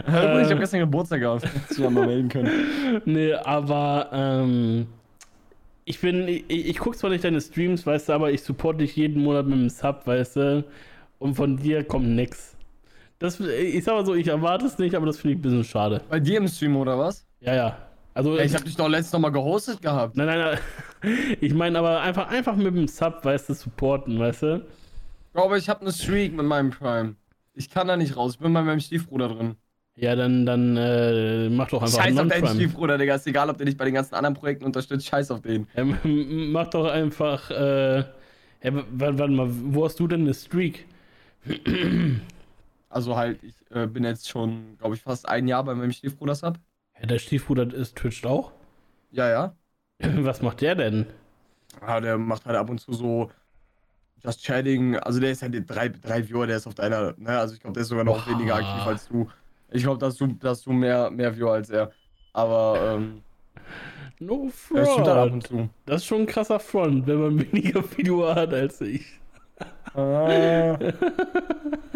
Ich hab gestern Geburtstag gehabt. Hättest du ja mal melden können. Nee, aber ähm, ich bin, ich, ich gucke zwar nicht deine Streams, weißt du, aber ich supporte dich jeden Monat mit einem Sub, weißt du, und von dir kommt nix. Das, ich sag mal so, ich erwarte es nicht, aber das finde ich ein bisschen schade. Bei dir im Stream oder was? Ja, ja. Also, Ja, ich hab dich doch letztens noch mal gehostet gehabt. nein, nein, nein. Ich meine aber einfach, einfach mit dem Sub, weißt du, supporten, weißt du? Bro, aber ich hab ne Streak mit meinem Prime. Ich kann da nicht raus, ich bin bei meinem Stiefbruder drin. Ja, dann, dann äh, mach doch einfach Scheiß auf deinen. Stiefbruder, Digga. Ist egal, ob der dich bei den ganzen anderen Projekten unterstützt. Scheiß auf den. Ja, m- mach doch einfach, äh, ja, warte mal, wo hast du denn eine Streak? Also halt, ich äh, bin jetzt schon, glaube ich, fast ein Jahr bei meinem Stiefbruder Sub. Ja, der Stiefbruder ist twitcht auch. Ja, ja. Was macht der denn? Ja, der macht halt ab und zu so Just Chatting. Also der ist halt drei, drei Viewer, der ist auf deiner, ne? Also ich glaube, der ist sogar noch Boah. weniger aktiv als du. Ich glaube, dass du, dass du mehr, mehr Viewer als er. Aber ähm, No der streamt halt ab und front. zu. Das ist schon ein krasser Front, wenn man weniger Video hat als ich. Ah.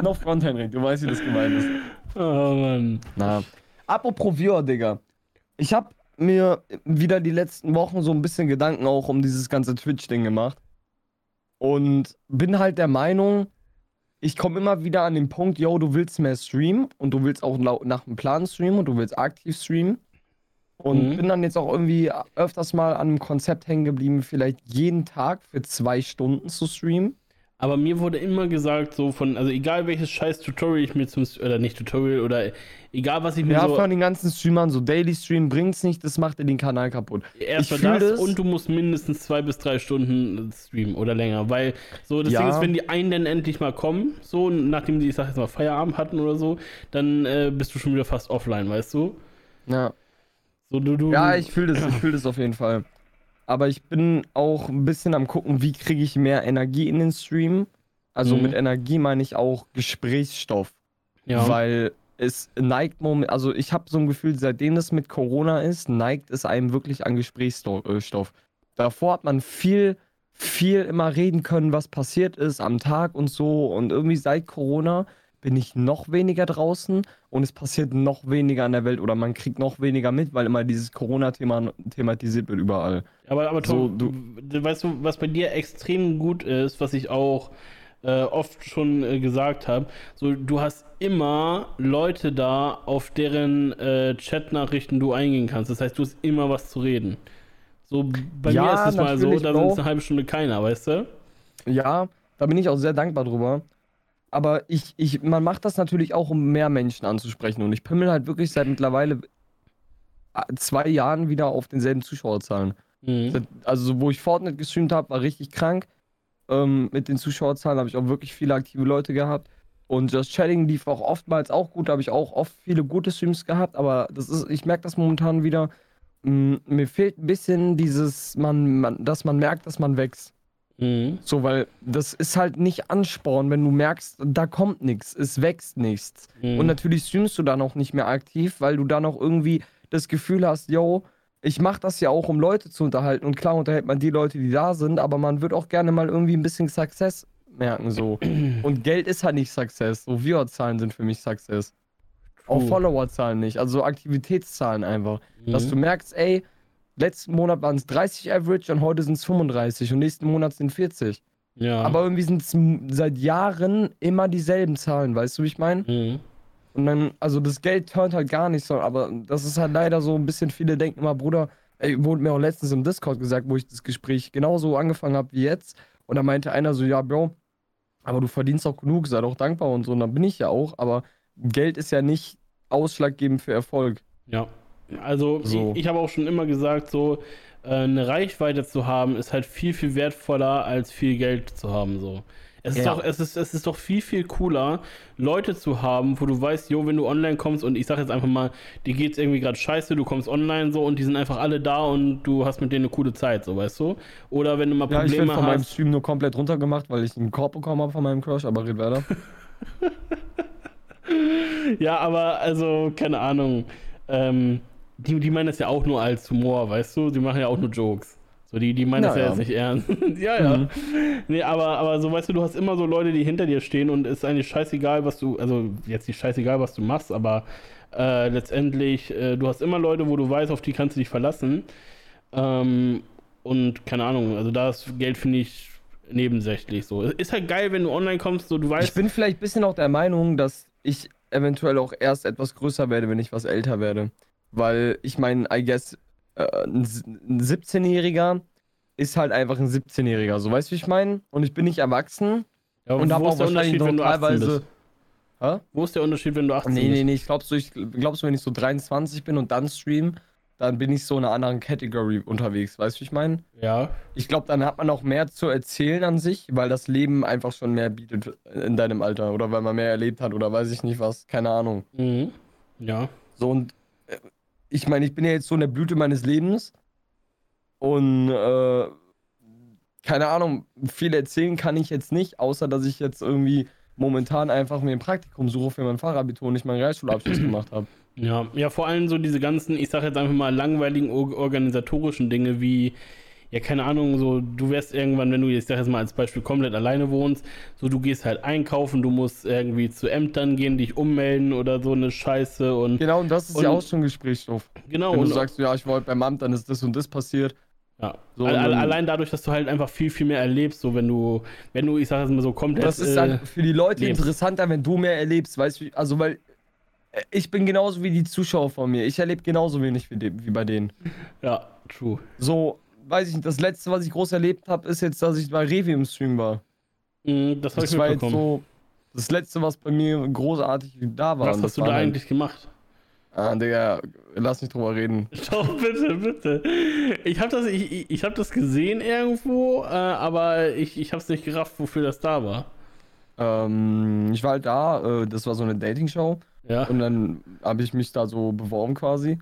noch Front, Henrik, du weißt, wie das gemeint ist. Oh Mann. Na. Apropos Viewer, Digga. Ich habe mir wieder die letzten Wochen so ein bisschen Gedanken auch um dieses ganze Twitch-Ding gemacht. Und bin halt der Meinung, ich komme immer wieder an den Punkt, yo, du willst mehr streamen und du willst auch nach dem Plan streamen und du willst aktiv streamen. Und Mhm. bin dann jetzt auch irgendwie öfters mal an einem Konzept hängen geblieben, vielleicht jeden Tag für zwei Stunden zu streamen. Aber mir wurde immer gesagt, so von, also egal welches scheiß Tutorial ich mir zum, oder nicht Tutorial, oder egal was ich mir Ja, so, von den ganzen Streamern, so Daily Stream bringt's nicht, das macht dir den Kanal kaputt. erstmal das das. und du musst mindestens zwei bis drei Stunden streamen oder länger, weil so das Ja. Ding ist, wenn die einen dann endlich mal kommen, so nachdem die, ich sag jetzt mal, Feierabend hatten oder so, dann äh, bist du schon wieder fast offline, weißt du? Ja. So, du, du, Ja, ich fühle das, ich fühle das auf jeden Fall. Aber ich bin auch ein bisschen am gucken, wie kriege ich mehr Energie in den Stream. Also Mhm. mit Energie meine ich auch Gesprächsstoff. ja. Weil es neigt moment, also ich habe so ein Gefühl, seitdem das mit Corona ist, neigt es einem wirklich an Gesprächsstoff. Davor hat man viel, viel immer reden können, was passiert ist am Tag und so. Und irgendwie seit Corona bin ich noch weniger draußen und es passiert noch weniger in der Welt oder man kriegt noch weniger mit, weil immer dieses Corona-Thema thematisiert wird überall. Aber, aber So, Tom, du, weißt du, was bei dir extrem gut ist, was ich auch äh, oft schon äh, gesagt habe, so du hast immer Leute da, auf deren äh, Chatnachrichten du eingehen kannst. Das heißt, du hast immer was zu reden. So bei Ja, mir ist es mal so, da sind eine halbe Stunde keiner, weißt du? Ja, da bin ich auch sehr dankbar drüber. Aber ich, ich, man macht das natürlich auch, um mehr Menschen anzusprechen. Und ich pimmel halt wirklich seit mittlerweile äh, zwei Jahren wieder auf denselben Zuschauerzahlen. Mhm. Also, so, wo ich Fortnite gestreamt habe, war richtig krank. Ähm, mit den Zuschauerzahlen habe ich auch wirklich viele aktive Leute gehabt. Und Just Chatting lief auch oftmals auch gut, da habe ich auch oft viele gute Streams gehabt, aber das ist, ich merke das momentan wieder. mh, mir fehlt ein bisschen dieses, man, man, dass man merkt, dass man wächst. Mhm. So, weil das ist halt nicht Ansporn, wenn du merkst, da kommt nichts, es wächst nichts. Mhm. Und natürlich streamst du dann auch nicht mehr aktiv, weil du dann auch irgendwie das Gefühl hast, yo, ich mache das ja auch, um Leute zu unterhalten. Und klar unterhält man die Leute, die da sind, aber man wird auch gerne mal irgendwie ein bisschen Success merken, so. Und Geld ist halt nicht Success. So Viewerzahlen sind für mich Success. Auch True. Followerzahlen nicht, also Aktivitätszahlen einfach. Dass Mhm. du merkst, ey, letzten Monat waren es 30 Average und heute sind es 35 und nächsten Monat sind 40. ja. Aber irgendwie sind es seit Jahren immer dieselben Zahlen, weißt du, wie ich meine? Mhm. Und dann, also das Geld turnt halt gar nicht so, aber das ist halt leider so ein bisschen, viele denken immer, Bruder, ey, wurde mir auch letztens im Discord gesagt, wo ich das Gespräch genauso angefangen habe wie jetzt. Und da meinte einer so, ja, Bro, aber du verdienst auch genug, sei doch dankbar und so. Und dann bin ich ja auch, aber Geld ist ja nicht ausschlaggebend für Erfolg. Ja, also So. ich, ich habe auch schon immer gesagt, so äh, eine Reichweite zu haben, ist halt viel, viel wertvoller, als viel Geld zu haben. So. Es ist, Ja. doch, es, ist, es ist doch viel, viel cooler, Leute zu haben, wo du weißt, jo, wenn du online kommst und ich sag jetzt einfach mal, dir geht's irgendwie gerade scheiße, du kommst online so und die sind einfach alle da und du hast mit denen eine coole Zeit, so weißt du? Oder wenn du mal Ja, ich bin Probleme von meinem hast. Stream nur komplett runtergemacht, weil ich einen Korb bekommen habe von meinem Crush, aber red weiter. Ja, aber also, keine Ahnung. Ähm, die, die meinen das ja auch nur als Humor, weißt du? Die machen ja auch nur Jokes. So, die, die meinen das ja Ja, jetzt ja. nicht ernst. ja, ja. Mhm. Nee, aber, aber so, weißt du, du hast immer so Leute, die hinter dir stehen und ist eigentlich scheißegal, was du, also jetzt nicht scheißegal, was du machst, aber äh, letztendlich, äh, du hast immer Leute, wo du weißt, auf die kannst du dich verlassen. Ähm, und keine Ahnung, also da ist Geld, finde ich, nebensächlich so. Ist halt geil, wenn du online kommst, so du weißt. Ich bin vielleicht ein bisschen auch der Meinung, dass ich eventuell auch erst etwas größer werde, wenn ich was älter werde. Weil ich meine, I guess, äh, ein S- ein 17-Jähriger ist halt einfach ein 17-Jähriger. So, weißt du, wie ich meine? Und ich bin nicht erwachsen. ja, und wo habe ist auch der wahrscheinlich Unterschied, noch wenn du 18 teilweise. bist? Hä? Wo ist der Unterschied, wenn du 18 Nee, nee, bist? nee. Ich glaubst du, ich glaubst wenn ich so 23 bin und dann stream, dann bin ich so in einer anderen Category unterwegs. Weißt du, wie ich meine? Ja. Ich glaube, dann hat man auch mehr zu erzählen an sich, weil das Leben einfach schon mehr bietet in deinem Alter oder weil man mehr erlebt hat oder weiß ich nicht was, keine Ahnung. Mhm. Ja. So und ich meine, ich bin ja jetzt so in der Blüte meines Lebens und äh, keine Ahnung, viel erzählen kann ich jetzt nicht, außer dass ich jetzt irgendwie momentan einfach mir ein Praktikum suche für mein Fachabitur und nicht meinen Realschulabschluss gemacht habe. Ja, ja, vor allem so diese ganzen, ich sag jetzt einfach mal, langweiligen or organisatorischen Dinge wie, ja, keine Ahnung, so, du wärst irgendwann, wenn du jetzt, ich sag jetzt mal als Beispiel, komplett alleine wohnst, so, du gehst halt einkaufen, du musst irgendwie zu Ämtern gehen, dich ummelden oder so eine Scheiße und Genau, und das ist ja Und- auch schon Gesprächsstoff. genau. Wenn du und, sagst, ja, ich heute beim Amt, dann ist das und das passiert. ja. so, Al- und al- dann- allein dadurch, dass du halt einfach viel, viel mehr erlebst, so, wenn du, wenn du, ich sag jetzt mal so, komplett. Das ist äh, halt für die Leute lebst. interessanter, wenn du mehr erlebst, weißt du, also weil äh, ich bin genauso wie die Zuschauer von mir. Ich erlebe genauso wenig wie, de- wie bei denen. Ja, true. So, weiß ich nicht, das letzte, was ich groß erlebt habe, ist jetzt, dass ich bei Revi im Stream war. Mhm, das habe ich Das war jetzt so das letzte, was bei mir großartig da war. Was hast du da eigentlich gemacht? Ah, Digga, lass nicht drüber reden. Doch, bitte, bitte. Ich habe das, ich- ich hab das gesehen irgendwo, äh, aber ich, ich habe es nicht gerafft, wofür das da war. Ähm, ich war halt da, äh, das war so eine Dating-Show. Ja. Und dann habe ich mich da so beworben quasi.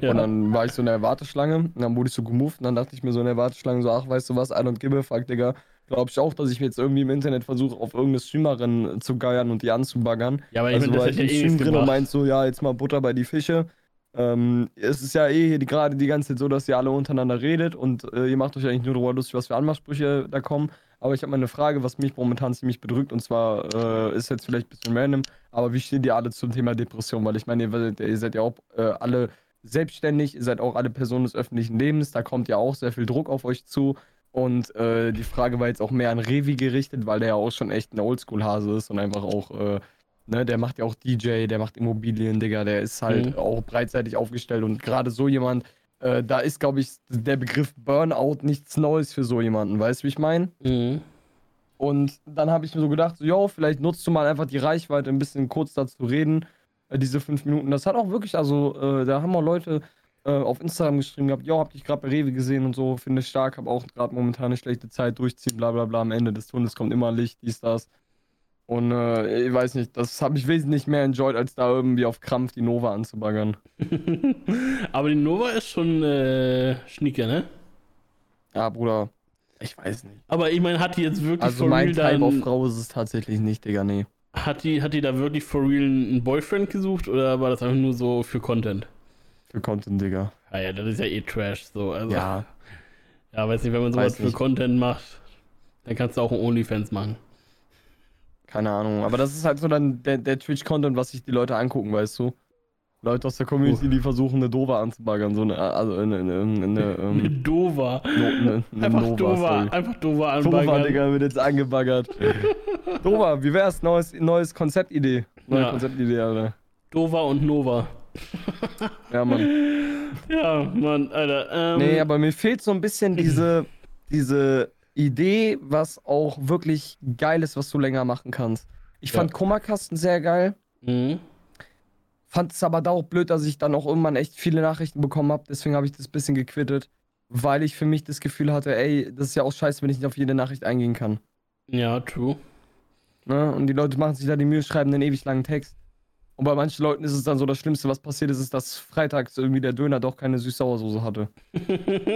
Ja. Und dann war ich so in der Warteschlange und dann wurde ich so gemoved und dann dachte ich mir so in der Warteschlange so, ach, weißt du was, I don't give a fuck, Digga. glaube ich auch, dass ich mir jetzt irgendwie im Internet versuche, auf irgendeine Streamerin zu geiern und die anzubaggern. Ja, aber ich Also meine, das war hätte ich ja eh drin und meint so, ja, jetzt mal Butter bei die Fische. Ähm, es ist ja eh gerade die ganze Zeit so, dass ihr alle untereinander redet und äh, ihr macht euch eigentlich nur darüber lustig, was für Anmachsprüche da kommen. Aber ich habe mal eine Frage, was mich momentan ziemlich bedrückt und zwar äh, ist jetzt vielleicht ein bisschen random, aber wie steht ihr alle zum Thema Depression? Weil ich meine, ihr, ihr seid ja auch äh, alle selbstständig, ihr seid auch alle Personen des öffentlichen Lebens, da kommt ja auch sehr viel Druck auf euch zu. Und äh, die Frage war jetzt auch mehr an Revi gerichtet, weil der ja auch schon echt ein Oldschool-Hase ist und einfach auch, äh, ne, der macht ja auch DJ, der macht Immobilien, Digga, der ist halt Mhm. auch breitseitig aufgestellt und gerade so jemand, äh, da ist, glaube ich, der Begriff Burnout nichts Neues für so jemanden, weißt du, wie ich meine? Mhm. Und dann habe ich mir so gedacht, so, yo, vielleicht nutzt du mal einfach die Reichweite, ein bisschen kurz dazu reden, diese fünf Minuten. Das hat auch wirklich, also, äh, da haben auch Leute äh, auf Instagram geschrieben gehabt, yo, hab dich gerade bei Rewe gesehen und so, finde ich stark, hab auch gerade momentan eine schlechte Zeit, durchziehen, bla bla bla, am Ende des Tunnels kommt immer Licht, dies, das. Und äh, ich weiß nicht, das habe ich wesentlich mehr enjoyed, als da irgendwie auf Krampf die Nova anzubaggern. aber die Nova ist schon äh, schnieke, ne? Ja, Bruder, ich weiß nicht. Aber ich meine, hat die jetzt wirklich Also mein Type auf Frau ist es tatsächlich nicht, Digga, nee. Hat die, hat die da wirklich for real einen Boyfriend gesucht oder war das einfach nur so für Content? Für Content, Digga. Ah ja, das ist ja eh Trash, so. Also, Ja, ja, weiß nicht, wenn man sowas für. Content macht, dann kannst du auch einen OnlyFans machen. Keine Ahnung, aber das ist halt so dann der, der Twitch-Content, was sich die Leute angucken, weißt du? Leute aus der Community, die versuchen, eine Dova anzubaggern, so eine, also eine, eine, eine, eine, Eine ähm, Dova. no, eine, eine Einfach Nova, Dova, sorry. einfach Dova Dova, anbaggern. Digga, wird jetzt angebaggert. Dova, wie wär's? Neues, neues Konzeptidee. Neue Ja. Konzeptidee, Alter. Dova und Nova. Ja, Mann. Ja, Mann, Alter. Ähm, Nee, aber mir fehlt so ein bisschen diese, diese Idee, was auch wirklich geil ist, was du länger machen kannst. Ich Ja. fand Kummerkasten sehr geil. Mhm. Fand es aber da auch blöd, dass ich dann auch irgendwann echt viele Nachrichten bekommen habe. Deswegen habe ich das bisschen gequittet. Weil ich für mich das Gefühl hatte, ey, das ist ja auch scheiße, wenn ich nicht auf jede Nachricht eingehen kann. Ja, true. Ne? Und die Leute machen sich da die Mühe, schreiben einen ewig langen Text. Und bei manchen Leuten ist es dann so, das Schlimmste, was passiert ist, ist, dass freitags irgendwie der Döner doch keine Süß-Sauersoße hatte.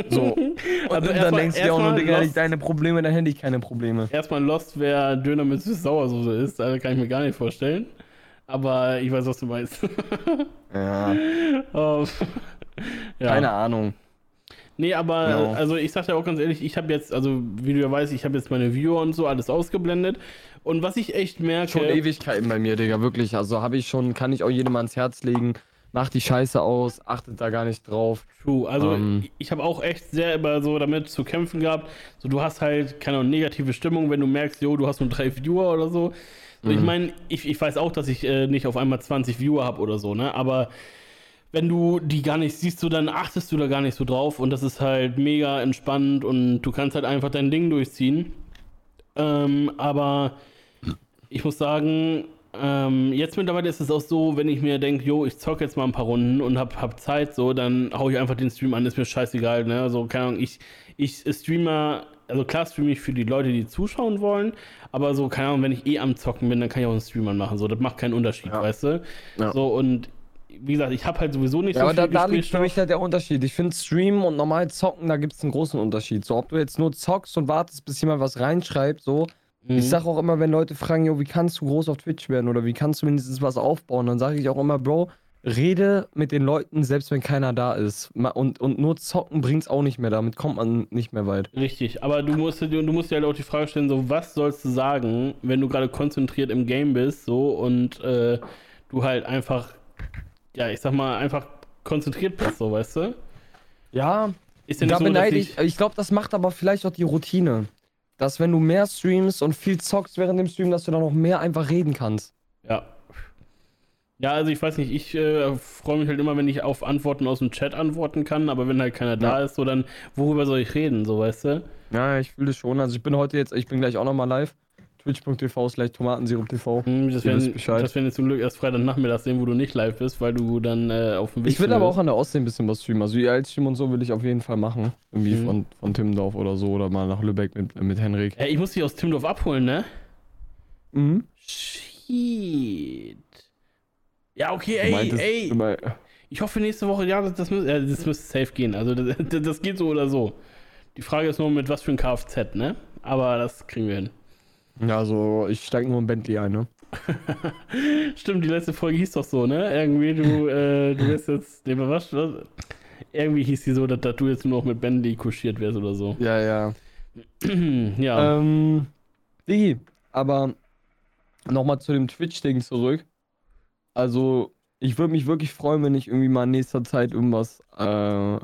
So. Und Also dann denkst du dir auch nur, Digga, nicht deine Probleme, dann hätte ich keine Probleme. Erstmal Lost, wer Döner mit Süß-Sauersoße ist, also kann ich mir gar nicht vorstellen. Aber ich weiß, was du meinst. Ja, Ähm, ja. keine Ahnung. Nee, aber Genau. also ich sag dir auch ganz ehrlich, ich habe jetzt, also wie du ja weißt, ich habe jetzt meine Viewer und so alles ausgeblendet. Und was ich echt merke. Schon Ewigkeiten bei mir, Digga, wirklich. Also habe ich schon, kann ich auch jedem ans Herz legen. Macht die Scheiße aus, achtet da gar nicht drauf. True. Also Ähm. ich, ich habe auch echt sehr immer so damit zu kämpfen gehabt. So, du hast halt keine Ahnung, negative Stimmung, wenn du merkst, jo, du hast nur drei Viewer oder so. So Ich Mhm. meine, ich, ich weiß auch, dass ich äh, nicht auf einmal 20 Viewer habe oder so, ne? Aber wenn du die gar nicht siehst, so, dann achtest du da gar nicht so drauf und das ist halt mega entspannt und du kannst halt einfach dein Ding durchziehen. Ähm, aber ich muss sagen, ähm, jetzt mittlerweile ist es auch so, wenn ich mir denke, jo, ich zocke jetzt mal ein paar Runden und hab, hab Zeit, so, dann hau ich einfach den Stream an, ist mir scheißegal, ne? Also, keine Ahnung, ich, ich streame, also klar streame ich für die Leute, die zuschauen wollen, aber so, keine Ahnung, wenn ich eh am Zocken bin, dann kann ich auch einen Stream anmachen, so, das macht keinen Unterschied, Ja. weißt du? Ja. So, und wie gesagt, ich habe halt sowieso nicht Ja, so aber da, viel da liegt für mich halt der Unterschied. Ich finde Streamen und normal zocken, da gibt es einen großen Unterschied. So, ob du jetzt nur zockst und wartest, bis jemand was reinschreibt, so. Mhm. Ich sag auch immer, wenn Leute fragen, jo, wie kannst du groß auf Twitch werden oder wie kannst du mindestens was aufbauen, dann sage ich auch immer, Bro, rede mit den Leuten, selbst wenn keiner da ist. Und, und nur zocken bringt's auch nicht mehr, damit kommt man nicht mehr weit. Richtig, aber du musst, dir- du musst dir halt auch die Frage stellen, so, was sollst du sagen, wenn du gerade konzentriert im Game bist, so, und äh, du halt einfach, ja, ich sag mal, einfach konzentriert bist, so, weißt du? Ja, Ist ja da so, beneide ich, ich, ich glaube, das macht aber vielleicht auch die Routine. Dass wenn du mehr streamst und viel zockst während dem Stream, dass du dann noch mehr einfach reden kannst. ja. Ja, also ich weiß nicht, ich äh, freue mich halt immer, wenn ich auf Antworten aus dem Chat antworten kann, aber wenn halt keiner da Ja. ist, so dann, worüber soll ich reden, so, weißt du? Ja, ich fühle das schon. Also ich bin heute jetzt, ich bin gleich auch nochmal live. Twitch.tv slash Tomatensirup.tv. Hm, das werden, jetzt zum Glück erst Freitagnachmittag sehen, wo du nicht live bist, weil du dann äh, auf dem Weg Ich will aber auch an der Ostsee ein bisschen was streamen. Also IL-Stream und so will ich auf jeden Fall machen. Irgendwie Mhm. von, von Timmendorf oder so oder mal nach Lübeck mit, mit Henrik. Ey, ich muss dich aus Timdorf abholen, ne? Mhm. Shit. Ja, okay, ey, meintest ey. immer- Ich hoffe nächste Woche, ja, das, das, müß, äh, das müsste safe gehen. Also das, das geht so oder so. Die Frage ist nur, mit was für ein Kfz, ne? aber das kriegen wir hin. Ja, also ich steige nur in Bentley ein, ne? Stimmt, die letzte Folge hieß doch so, ne? Irgendwie, du, äh, du wirst jetzt. Nee, was, was? Irgendwie hieß die so, dass, dass du jetzt nur noch mit Bentley kuschiert wärst oder so. Ja, ja. ja. Ähm, Digi, aber nochmal zu dem Twitch-Ding zurück. Also, ich würde mich wirklich freuen, wenn ich irgendwie mal in nächster Zeit irgendwas äh,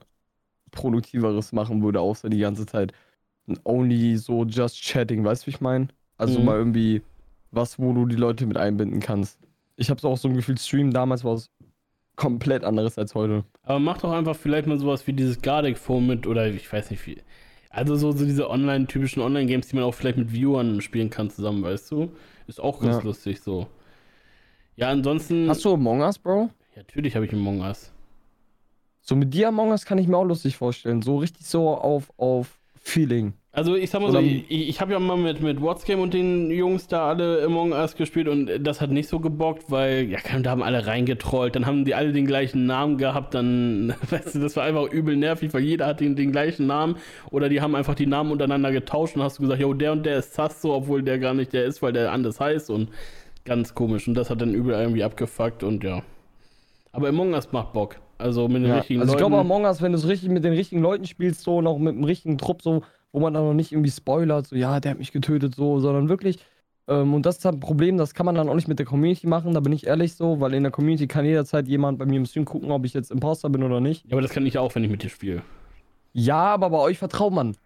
Produktiveres machen würde, außer die ganze Zeit only so just chatting, weißt du, wie ich meine? Also Mhm. mal irgendwie was, wo du die Leute mit einbinden kannst. Ich habe so auch so ein Gefühl, Stream damals war es komplett anderes als heute. Aber mach doch einfach vielleicht mal sowas wie dieses Gardeck-Phone mit, oder ich weiß nicht wie. Also so, so diese online, typischen Online-Games, die man auch vielleicht mit Viewern spielen kann zusammen, weißt du? Ist auch ganz Ja. lustig so. Ja, ansonsten. Hast du Among Us, Bro? Ja, natürlich habe ich Among Us. So mit dir Among Us kann ich mir auch lustig vorstellen. So richtig so auf, auf Feeling. Also ich sag mal Oder- so, ich, ich habe ja mal mit, mit WhatsApp und den Jungs da alle Among Us gespielt und das hat nicht so gebockt, weil, ja, da haben alle reingetrollt, dann haben die alle den gleichen Namen gehabt, dann, weißt du, das war einfach übel nervig, weil jeder hat den, den gleichen Namen oder die haben einfach die Namen untereinander getauscht und hast du gesagt, jo, der und der ist Sasso, obwohl der gar nicht der ist, weil der anders heißt und ganz komisch und das hat dann übel irgendwie abgefuckt und ja. Aber Among Us macht Bock, also mit den Ja. richtigen Also ich Leuten. glaube Among Us, wenn du es richtig mit den richtigen Leuten spielst, so noch mit dem richtigen Trupp, so, wo man dann noch nicht irgendwie spoilert, so ja, der hat mich getötet, so, sondern wirklich. Ähm, und das ist halt ein Problem, das kann man dann auch nicht mit der Community machen, da bin ich ehrlich so, weil in der Community kann jederzeit jemand bei mir im Stream gucken, ob ich jetzt Imposter bin oder nicht. ja, aber das kann ich auch, wenn ich mit dir spiele. Ja, aber bei euch vertraut man.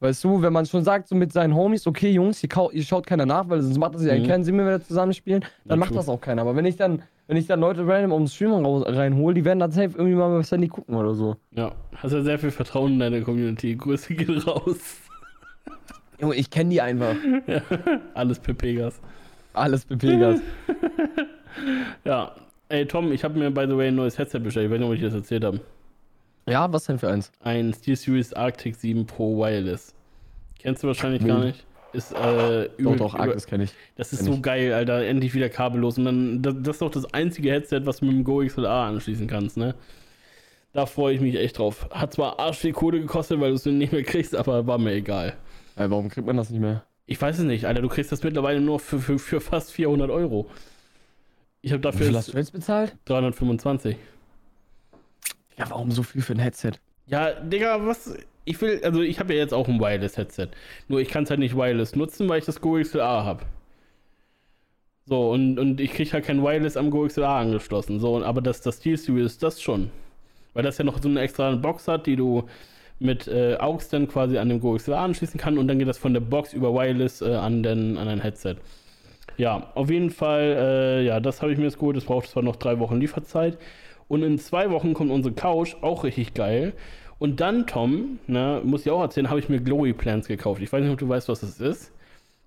Weißt du, wenn man schon sagt, so mit seinen Homies, okay, Jungs, ihr, kau- ihr schaut keiner nach, weil sonst macht das ja Mhm. keinen Sinn, wenn wir da zusammen spielen, dann Ja, macht true. das auch keiner. Aber wenn ich dann, wenn ich dann Leute random um den Stream raus- reinhole, die werden dann safe irgendwie mal bei Sandy gucken oder so. Ja, hast ja sehr viel Vertrauen in deine Community. Grüße geht raus. Junge, ich kenne die einfach. Alles Pepegas. Alles bepegas. Ja. Ey, Tom, ich habe mir, by the way, ein neues Headset bestellt. Ich weiß nicht, ob ich das erzählt habe. Ja, was denn für eins? Ein SteelSeries Arctic 7 Pro Wireless. Kennst du wahrscheinlich gar Wild. nicht. Ist, äh, Doch, übel- doch, über- Arc, das kenne ich. Das ist kenn so ich. geil, Alter. Endlich wieder kabellos. Und dann, das, das ist doch das einzige Headset, was du mit dem Go XLR anschließen kannst, ne? Da freue ich mich echt drauf. Hat zwar arsch viel Kohle gekostet, weil du es nicht mehr kriegst, aber war mir egal. Äh, warum kriegt man das nicht mehr? Ich weiß es nicht, Alter. Du kriegst das mittlerweile nur für, für, für fast 400 Euro. Ich habe Wie dafür viel jetzt hast du jetzt bezahlt? 325. Ja, warum so viel für ein Headset? Ja, Digga, was. Ich will, also ich habe ja jetzt auch ein Wireless-Headset. Nur ich kann es halt nicht Wireless nutzen, weil ich das Go XLR habe. So, und, und ich kriege halt kein Wireless am Go XLR angeschlossen. So, aber das, das SteelSeries, das schon. Weil das ja noch so eine extra Box hat, die du mit äh, AUX dann quasi an dem Go XLR anschließen kann und dann geht das von der Box über Wireless äh, an, den, an dein Headset. Ja, auf jeden Fall, äh, ja, das habe ich mir jetzt geholt. Es braucht zwar noch drei Wochen Lieferzeit. Und in zwei Wochen kommt unsere Couch, auch richtig geil. Und dann, Tom, ne, muss ich auch erzählen, habe ich mir Glowy Plants gekauft. Ich weiß nicht, ob du weißt, was das ist.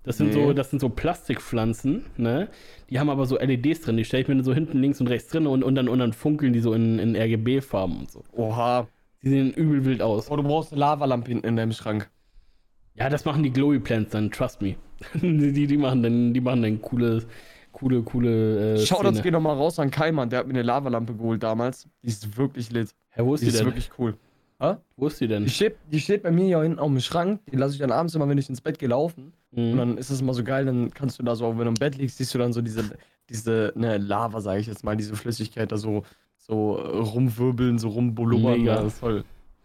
Das sind, Nee. so, das sind so Plastikpflanzen, ne? Die haben aber so LEDs drin. Die stelle ich mir so hinten links und rechts drin und, und, dann, und dann funkeln die so in, in RGB-Farben und so. Oha. Die sehen übel wild aus. Oh, du brauchst eine Lavalampe hinten in deinem Schrank. Ja, das machen die Glowy Plants dann, trust me. die, die machen dann, die machen dann coole, coole, coole. Äh, Shoutouts Szene. gehen nochmal raus an Kaiman, der hat mir eine Lavalampe geholt damals. Die ist wirklich lit. Hä, wo ist Die die ist denn? wirklich cool. Wo ist die denn? Die steht, die steht bei mir hier hinten auf dem Schrank. Die lasse ich dann abends immer, wenn ich ins Bett gehe, laufen. Und Mhm. dann ist es immer so geil, dann kannst du da so, wenn du im Bett liegst, siehst du dann so diese, diese, ne, Lava, sage ich jetzt mal, diese Flüssigkeit da so, so rumwirbeln, so rumbulubbern. Mega. Ja, das ist toll.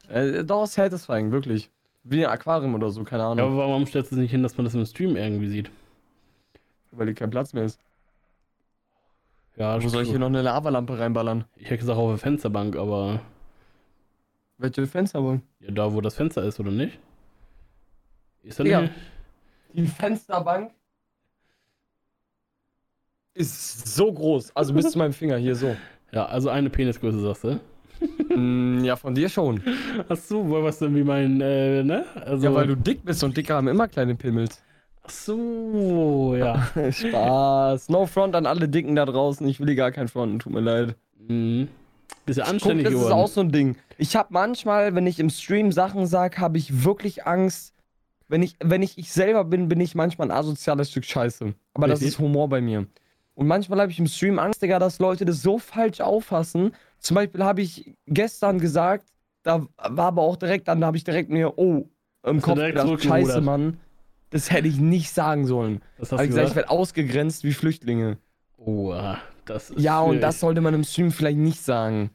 Äh, doch, ist satisfying, wirklich. Wie ein Aquarium oder so, keine Ja, Ahnung. aber warum stellst du es nicht hin, dass man das im Stream irgendwie sieht? Weil hier kein Platz mehr ist. Ja, Wo soll ich hier noch eine Lavalampe reinballern? Ich hätte gesagt auf der Fensterbank, aber Welche Fenster wollen? ja, da wo das Fenster ist, oder nicht? Ist da Digga. nicht? Die Fensterbank ist so groß. Also bis zu meinem Finger hier so. Ja, also eine Penisgröße sagst du. Mm, ja, von dir schon. Ach so, weil was denn wie mein, äh, ne? Also, Ja, weil du dick bist und Dicke haben immer kleine Pimmels. Ach so, ja. Spaß. No front an alle Dicken da draußen. Ich will die gar kein fronten, tut mir leid. mhm. Bist ja Guck, anständig das ist geworden. auch so ein Ding. Ich habe manchmal, wenn ich im Stream Sachen sage, habe ich wirklich Angst. Wenn ich, wenn ich ich selber bin, bin ich manchmal ein asoziales Stück Scheiße. Aber das Richtig. ist Humor bei mir. Und manchmal habe ich im Stream Angst, Digga, dass Leute das so falsch auffassen. Zum Beispiel habe ich gestern gesagt, da war aber auch direkt dann, da habe ich direkt mir, oh, im Hast Kopf gedacht, scheiße, Mann. Das hätte ich nicht sagen sollen. Hab hast ich du gesagt, ich werde ausgegrenzt wie Flüchtlinge. Oh, das ist Ja, und schwierig. das sollte man im Stream vielleicht nicht sagen.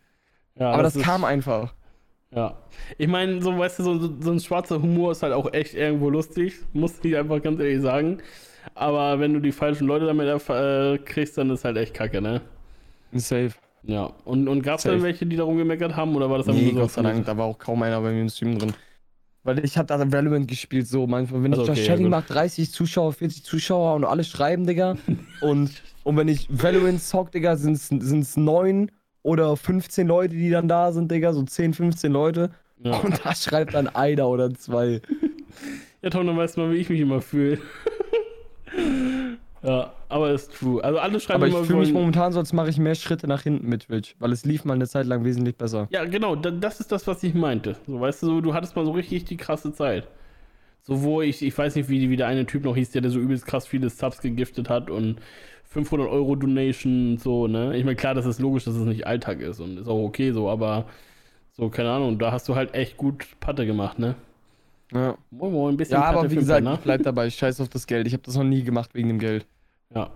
Ja, Aber das, ist- kam einfach. Ja. Ich meine, so, weißt du, so, so ein schwarzer Humor ist halt auch echt irgendwo lustig, muss ich einfach ganz ehrlich sagen. Aber wenn du die falschen Leute damit äh, kriegst, dann ist halt echt kacke, ne? Safe. Ja. Und, und gab es da welche, die darum gemeckert haben, oder war das einfach Nee, nur so Gott sei Dank, da war auch kaum einer bei mir im Stream drin. Weil ich hab da Valorant gespielt, so manchmal. Wenn Also ich das okay, ja, Chatting gut. mache, 30 Zuschauer, 40 Zuschauer und alle schreiben, Digga. und, und wenn ich Valorant zock, Digga, sind es 9 oder 15 Leute, die dann da sind, Digga. So 10, 15 Leute. Ja. Und da schreibt dann einer oder zwei. ja, Tom, dann weißt du mal, wie ich mich immer fühle. ja, aber ist true. Also alle schreiben Aber ich fühle mich momentan so, als mache ich mehr Schritte nach hinten mit Twitch. Weil es lief mal eine Zeit lang wesentlich besser. Ja, genau, da, das ist das, was ich meinte. So, weißt du, so, du hattest mal so richtig die krasse Zeit. So, wo ich, ich weiß nicht, wie, wie der eine Typ noch hieß, der, der so übelst krass viele Subs gegiftet hat und 500 Euro Donation, so, ne? Ich meine, klar, das ist logisch, dass es nicht Alltag ist und ist auch okay so, aber so, keine Ahnung, da hast du halt echt gut Patte gemacht, ne? Ja, Moin, moin, ein bisschen ja aber Patte wie für gesagt, bleib dabei. Scheiß auf das Geld. Ich habe das noch nie gemacht wegen dem Geld. Ja.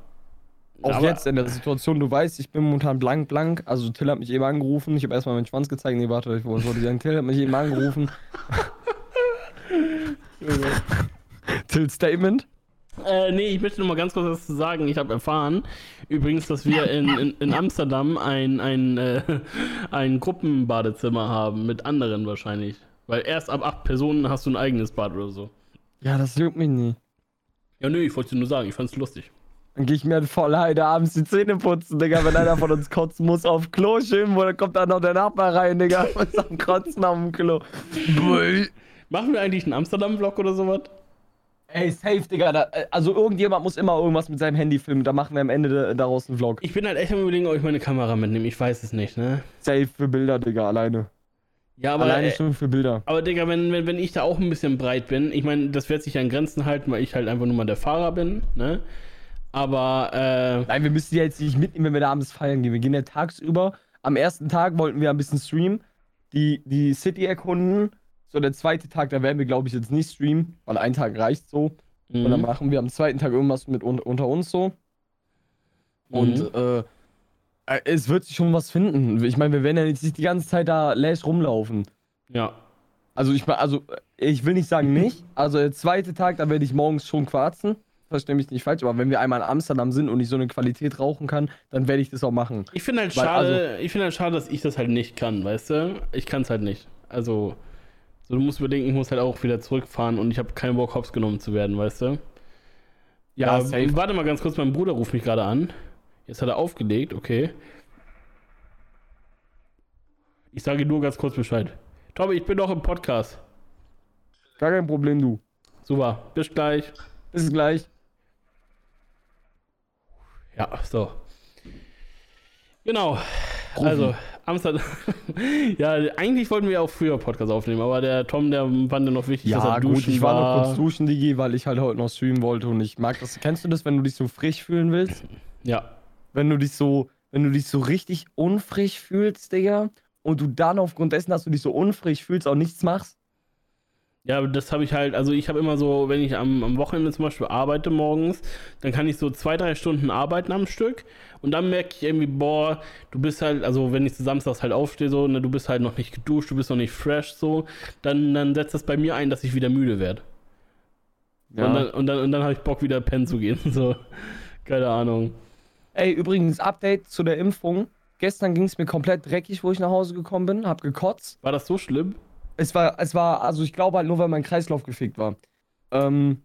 Auch Aber- jetzt in der Situation, du weißt, ich bin momentan blank, blank. Also Till hat mich eben angerufen. Ich habe erstmal meinen Schwanz gezeigt. Nee, warte, ich wollte sagen, Till hat mich eben angerufen. Till Statement. Äh, nee, ich möchte noch mal ganz kurz was zu sagen. Ich habe erfahren, übrigens, dass wir in, in, in Amsterdam ein, ein, äh, ein Gruppenbadezimmer haben, mit anderen wahrscheinlich. Weil erst ab acht Personen hast du ein eigenes Bad oder so. Ja, das juckt mich nie. Ja, nö, ich wollte nur sagen, ich fand's lustig. Dann gehe ich mir voll heide abends die Zähne putzen, Digga. Wenn einer von uns kotzen muss auf Klo schön, wo dann kommt dann noch der Nachbar rein, Digga. Und ist am Kotzen auf dem Klo. Bui. Machen wir eigentlich einen Amsterdam-Vlog oder sowas? Ey, safe, Digga. Da, äh, also irgendjemand muss immer irgendwas mit seinem Handy filmen. Da machen wir am Ende da- daraus einen Vlog. Ich bin halt echt am überlegen, ob ich meine Kamera mitnehme. Ich weiß es nicht, ne? Safe für Bilder, Digga, alleine. Ja, aber, alleine äh, schon für Bilder. aber Digga, wenn, wenn, wenn ich da auch ein bisschen breit bin, ich meine, das wird sich an Grenzen halten, weil ich halt einfach nur mal der Fahrer bin, ne? Aber, äh, Nein, wir müssen die jetzt nicht mitnehmen, wenn wir da abends feiern gehen. Wir gehen ja tagsüber. Am ersten Tag wollten wir ein bisschen streamen, die, die City erkunden. So, der zweite Tag, da werden wir, glaube ich, jetzt nicht streamen, weil ein Tag reicht so. Und dann mhm. machen wir am zweiten Tag irgendwas mit un unter uns so. Und äh, äh, es wird sich schon was finden. Ich meine, wir werden ja jetzt nicht die ganze Zeit da läsch rumlaufen. ja. Also ich also ich will nicht sagen nicht. Also der zweite Tag, da werde ich morgens schon quarzen. Versteh mich nicht falsch, aber wenn wir einmal in Amsterdam sind und ich so eine Qualität rauchen kann, dann werde ich das auch machen. Ich finde halt Weil, schade, ich finde halt schade, dass ich das halt nicht kann, weißt du? Ich kann es halt nicht. Also, so, du musst überdenken, ich muss halt auch wieder zurückfahren und ich habe keinen Bock, hops genommen zu werden, weißt du? Ja, safe. Warte mal ganz kurz, mein Bruder ruft mich gerade an. Jetzt hat er aufgelegt, okay. Ich sage nur ganz kurz Bescheid. Tobi, ich bin noch im Podcast. Gar kein Problem, du. Super, bis gleich. Bis gleich. Ja, so. Genau. Profi. Also, Amsterdam. ja, eigentlich wollten wir auch früher Podcast aufnehmen, aber der Tom, der fand noch wichtig, dass Ja, er gut, duschen ich war noch kurz duschen, Digi, weil ich halt heute noch streamen wollte und ich mag das. Kennst du das, wenn du dich so frisch fühlen willst? Ja, Wenn du dich so, wenn du dich so richtig unfrisch fühlst, Digga, und du dann aufgrund dessen, dass du dich so unfrisch fühlst, auch nichts machst? Ja, aber das habe ich halt, also ich habe immer so, wenn ich am, am Wochenende zum Beispiel arbeite morgens, dann kann ich so zwei, drei Stunden arbeiten am Stück und dann merke ich irgendwie, boah, du bist halt, also wenn ich samstags halt aufstehe, so, ne, du bist halt noch nicht geduscht, du bist noch nicht fresh, so, dann, dann setzt das bei mir ein, dass ich wieder müde werde. Und dann, und dann, und dann habe ich Bock, wieder pennen zu gehen, so. Keine Ahnung. Ey, übrigens, Update zu der Impfung. Gestern ging es mir komplett dreckig, wo ich nach Hause gekommen bin, hab gekotzt. War das so schlimm? Es war, es war, also ich glaube halt nur, weil mein Kreislauf gefickt war. Ähm,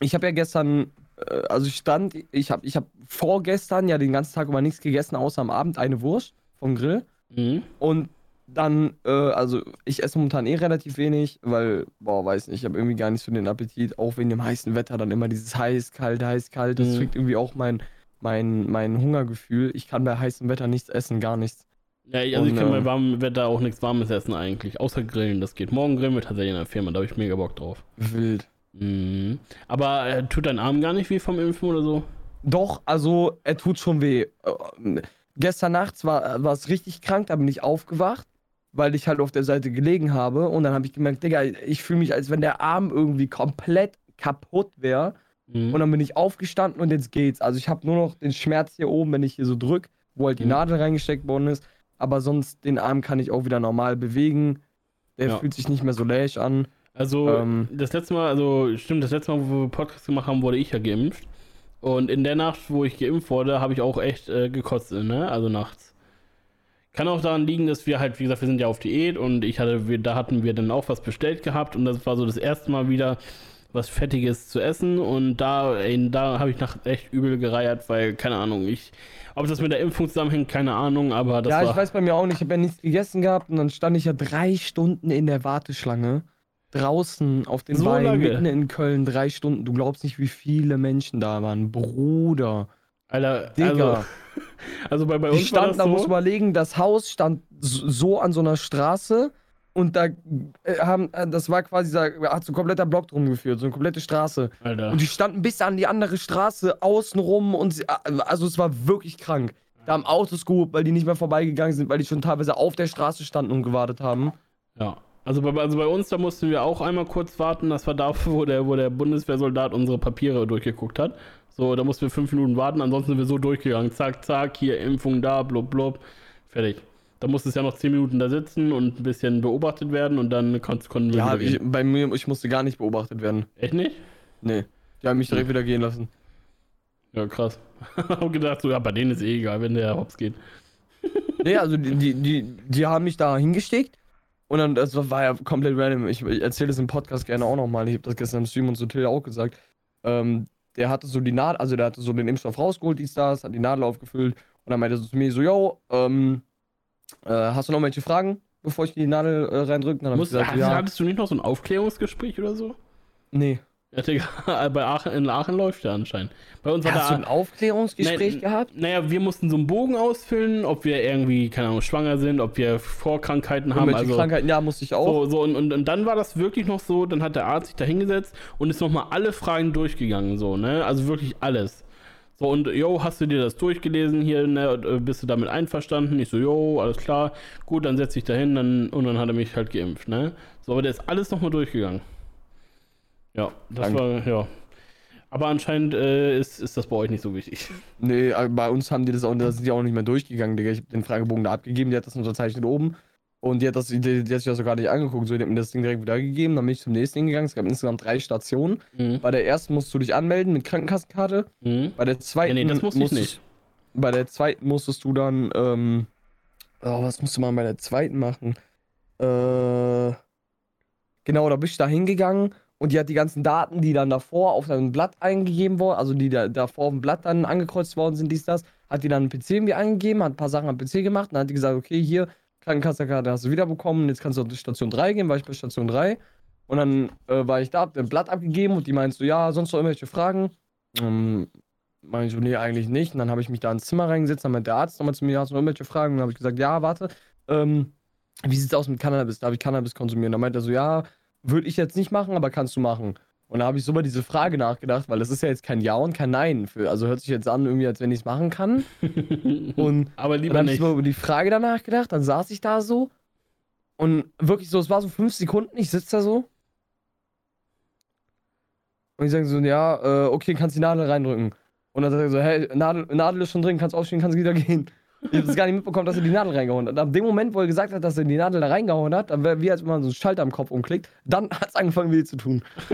ich habe ja gestern, äh, also ich stand, ich habe ich hab vorgestern ja den ganzen Tag über nichts gegessen, außer am Abend eine Wurst vom Grill. Mhm. Und dann, äh, also ich esse momentan eh relativ wenig, weil, boah, weiß nicht, ich habe irgendwie gar nicht so den Appetit, auch wegen dem heißen Wetter, dann immer dieses heiß, kalt, heiß, kalt, das Mhm. irgendwie auch mein, mein, mein Hungergefühl. Ich kann bei heißem Wetter nichts essen, gar nichts. Ja, ich, also Und, ich kann äh, bei warmem Wetter auch nichts Warmes essen eigentlich, außer Grillen, das geht. Morgen grillen wir tatsächlich in der Firma, da habe ich mega Bock drauf. Wild. Mhm. Aber äh, tut dein Arm gar nicht weh vom Impfen oder so? Doch, also er tut schon weh. Äh, gestern nachts war war es richtig krank, da bin ich aufgewacht, weil ich halt auf der Seite gelegen habe und dann habe ich gemerkt, Digga, ich fühle mich, als wenn der Arm irgendwie komplett kaputt wäre. Mhm. Und dann bin ich aufgestanden und jetzt geht's. Also ich habe nur noch den Schmerz hier oben, wenn ich hier so drück, wo halt die Mhm. Nadel reingesteckt worden ist. Aber sonst den Arm kann ich auch wieder normal bewegen. Der Ja. fühlt sich nicht mehr so läsch an. Also, Ähm. das letzte Mal, also stimmt, das letzte Mal, wo wir Podcast gemacht haben, wurde ich ja geimpft. Und in der Nacht, wo ich geimpft wurde, habe ich auch echt äh, gekotzt, ne? Also nachts. Kann auch daran liegen, dass wir halt, wie gesagt, wir sind ja auf Diät und ich hatte, wir, da hatten wir dann auch was bestellt gehabt und das war so das erste Mal wieder was Fettiges zu essen und da, ey, da habe ich nach echt übel gereiert, weil, keine Ahnung, ich, ob das mit der Impfung zusammenhängt, keine Ahnung, aber das ja, war. ich weiß bei mir auch nicht. Ich habe ja nichts gegessen gehabt und dann stand ich ja drei Stunden in der Warteschlange. Draußen auf den So Beinen, mitten in Köln, drei Stunden. Du glaubst nicht, wie viele Menschen da waren. Bruder. Alter, Digga. also, also bei, bei Die uns war standen, das da so, muss überlegen, das Haus stand so an so einer Straße und da äh, haben, äh, das war quasi, da hat so ein kompletter Block drum geführt, so eine komplette Straße. Alter. Und die standen bis an die andere Straße außenrum und sie, äh, also es war wirklich krank. Da haben Autos geholt, weil die nicht mehr vorbeigegangen sind, weil die schon teilweise auf der Straße standen und gewartet haben. Ja. Also bei, also bei uns, da mussten wir auch einmal kurz warten. Das war da, wo der, wo der Bundeswehrsoldat unsere Papiere durchgeguckt hat. So, da mussten wir fünf Minuten warten. Ansonsten sind wir so durchgegangen. Zack, zack, hier Impfung da, blub, blub. Fertig. Da musste es ja noch zehn Minuten da sitzen und ein bisschen beobachtet werden und dann kon konnten wir Ja, wieder ich, bei mir, ich musste gar nicht beobachtet werden. Echt nicht? Nee. Die haben mich direkt wieder gehen lassen. Ja, krass. Hab gedacht, so, ja, bei denen ist eh egal, wenn der Hops geht. Nee, also die, die, die, die haben mich da hingesteckt und dann, das war ja komplett random. Ich, ich erzähle das im Podcast gerne auch nochmal. Ich habe das gestern im Stream und so Till auch gesagt. Ähm, der hatte so die Nadel, also der hatte so den Impfstoff rausgeholt, die Stars, hat die Nadel aufgefüllt und dann meinte er so zu mir so, yo, ähm, äh, hast du noch welche Fragen, bevor ich die Nadel äh, reindrücke? Dann Musst, gesagt, ja, hattest du nicht noch so ein Aufklärungsgespräch oder so? nee. Ja, Digga, bei Aachen, in Aachen läuft ja anscheinend. Bei uns war Hast du da. ein Aufklärungsgespräch Nein, gehabt? Naja, wir mussten so einen Bogen ausfüllen, ob wir irgendwie, keine Ahnung, schwanger sind, ob wir Vorkrankheiten haben. Irgendwelche Also, Krankheiten, ja, musste ich auch. so, so und, und, und dann war das wirklich noch so, dann hat der Arzt sich da hingesetzt und ist nochmal alle Fragen durchgegangen, so, ne? Also wirklich alles. So, und yo, hast du dir das durchgelesen hier, ne? Äh, Bist du damit einverstanden? Ich so, yo, alles klar, gut, dann setz dich da hin, dann, und dann hat er mich halt geimpft, ne? So, aber der ist alles nochmal durchgegangen. Ja, das Dank. war, ja. Aber anscheinend äh, ist, ist das bei euch nicht so wichtig. Nee, äh, bei uns haben die das auch, da sind die auch nicht mehr durchgegangen, Digga. Ich hab den Fragebogen da abgegeben, die hat das unterzeichnet oben. Und die hat, das, die, die hat sich das sogar nicht angeguckt. So, die hat mir das Ding direkt wieder gegeben. Dann bin ich zum nächsten hingegangen. Es gab insgesamt drei Stationen. Mhm. Bei der ersten musst du dich anmelden mit Krankenkassenkarte. Mhm. Bei der zweiten Ja, nee, das musste musstest- nicht. Bei der zweiten musstest du dann, ähm, oh, was musste man bei der zweiten machen? Äh, genau, da bist du da hingegangen und die hat die ganzen Daten, die dann davor auf dein Blatt eingegeben wurden, also die da, davor auf dem Blatt dann angekreuzt worden sind, dies, das, hat die dann im PC irgendwie eingegeben, hat ein paar Sachen am PC gemacht und dann hat die gesagt, okay, hier, Krankenkassenkarte hast du wiederbekommen, jetzt kannst du auf Station 3 gehen, war ich bei Station 3 und dann äh, war ich da, hab ein Blatt abgegeben und die meinte so, ja, sonst noch irgendwelche Fragen? Ähm, meine ich so, nee, eigentlich nicht. Und dann habe ich mich da ins Zimmer reingesetzt, dann meinte der Arzt nochmal zu mir, hast du noch irgendwelche Fragen? Und dann habe ich gesagt, ja, warte, ähm, wie sieht's aus mit Cannabis? Darf ich Cannabis konsumieren? Dann meinte er so, ja, würde ich jetzt nicht machen, aber kannst du machen. Und da habe ich so über diese Frage nachgedacht, weil das ist ja jetzt kein Ja und kein Nein. Für, also hört sich jetzt an, irgendwie, als wenn ich es machen kann. Und Aber dann lieber habe ich so über die Frage danach gedacht, dann saß ich da so und wirklich so, es war so fünf Sekunden, ich sitze da so. Und ich sage so, ja, äh, okay, kannst die Nadel reindrücken. Und dann sagt er so, hey, Nadel, Nadel ist schon drin, kannst aufstehen, kannst wieder gehen. Ich habe das gar nicht mitbekommen, dass er die Nadel reingehauen hat. Ab dem Moment, wo er gesagt hat, dass er die Nadel da reingehauen hat, dann wäre wie als wenn man so einen Schalter am Kopf umklickt, dann hat es angefangen weh zu tun.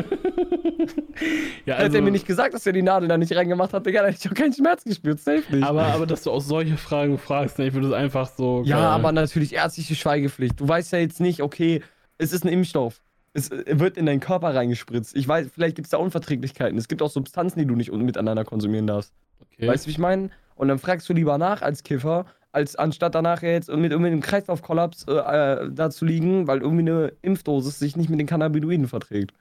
ja, Hätte also, er mir nicht gesagt, dass er die Nadel da nicht reingemacht hat, Digga, dann hätte ich auch keinen Schmerz gespürt, safe nicht. aber, aber dass du auch solche Fragen fragst, ne, ich würde es einfach so. Ja, keine- aber natürlich ärztliche Schweigepflicht. Du weißt ja jetzt nicht, okay, es ist ein Impfstoff. Es wird in deinen Körper reingespritzt. Ich weiß, vielleicht gibt es da Unverträglichkeiten. Es gibt auch Substanzen, die du nicht miteinander konsumieren darfst. Okay. Weißt du, wie ich meine? Und dann fragst du lieber nach als Kiffer, als anstatt danach jetzt mit irgendwie einem Kreislaufkollaps äh, äh, da zu liegen, weil irgendwie eine Impfdosis sich nicht mit den Cannabinoiden verträgt.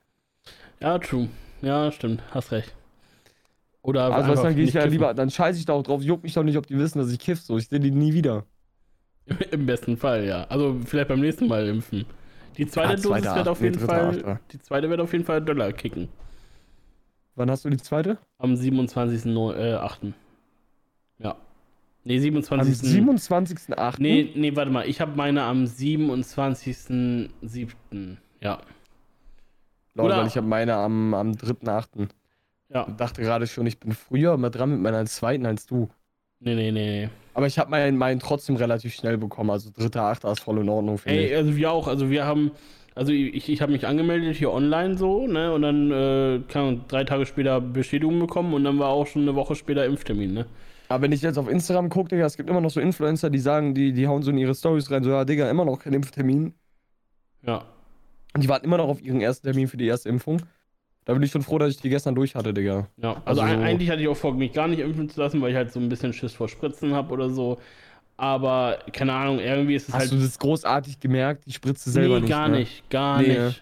Ja, true. Ja, stimmt. Hast recht. Oder Also, du, dann gehe ich ja kiffen. lieber, dann scheiße ich da auch drauf, juckt mich doch nicht, ob die wissen, dass ich kiff, so. Ich sehe die nie wieder. Im besten Fall, ja. Also vielleicht beim nächsten Mal impfen. Die zweite Ja, Dosis wird auf nee, jeden Fall. achter. Die zweite wird auf jeden Fall Dollar kicken. Wann hast du die zweite? Am 27.8. Äh, 8. ja. Nee, Am 27. 27.08. Nee, nee, warte mal. Ich habe meine am 27.7. Ja. Lol, Oder- weil ich habe meine am, am 3.8. Ja. Dachte gerade schon, ich bin früher mal dran mit meiner zweiten als du. Nee, nee, nee. Aber ich habe meinen, meinen trotzdem relativ schnell bekommen. Also 3.8. ist voll in Ordnung, Ey, ich. also wir auch. Also wir haben, also ich, ich habe mich angemeldet hier online so, ne? Und dann äh, kann drei Tage später Bestätigung bekommen und dann war auch schon eine Woche später Impftermin, ne? Aber wenn ich jetzt auf Instagram gucke, Digga, es gibt immer noch so Influencer, die sagen, die, die hauen so in ihre Stories rein, so, ja, Digga, immer noch kein Impftermin. Ja. Und die warten immer noch auf ihren ersten Termin für die erste Impfung. Da bin ich schon froh, dass ich die gestern durch hatte, Digga. Ja, also, Also eigentlich hatte ich auch vor, mich gar nicht impfen zu lassen, weil ich halt so ein bisschen Schiss vor Spritzen habe oder so. Aber keine Ahnung, irgendwie ist es Hast halt. du das großartig gemerkt? Die Spritze selber nee, nicht. gar ne? nicht, gar Nee, nicht.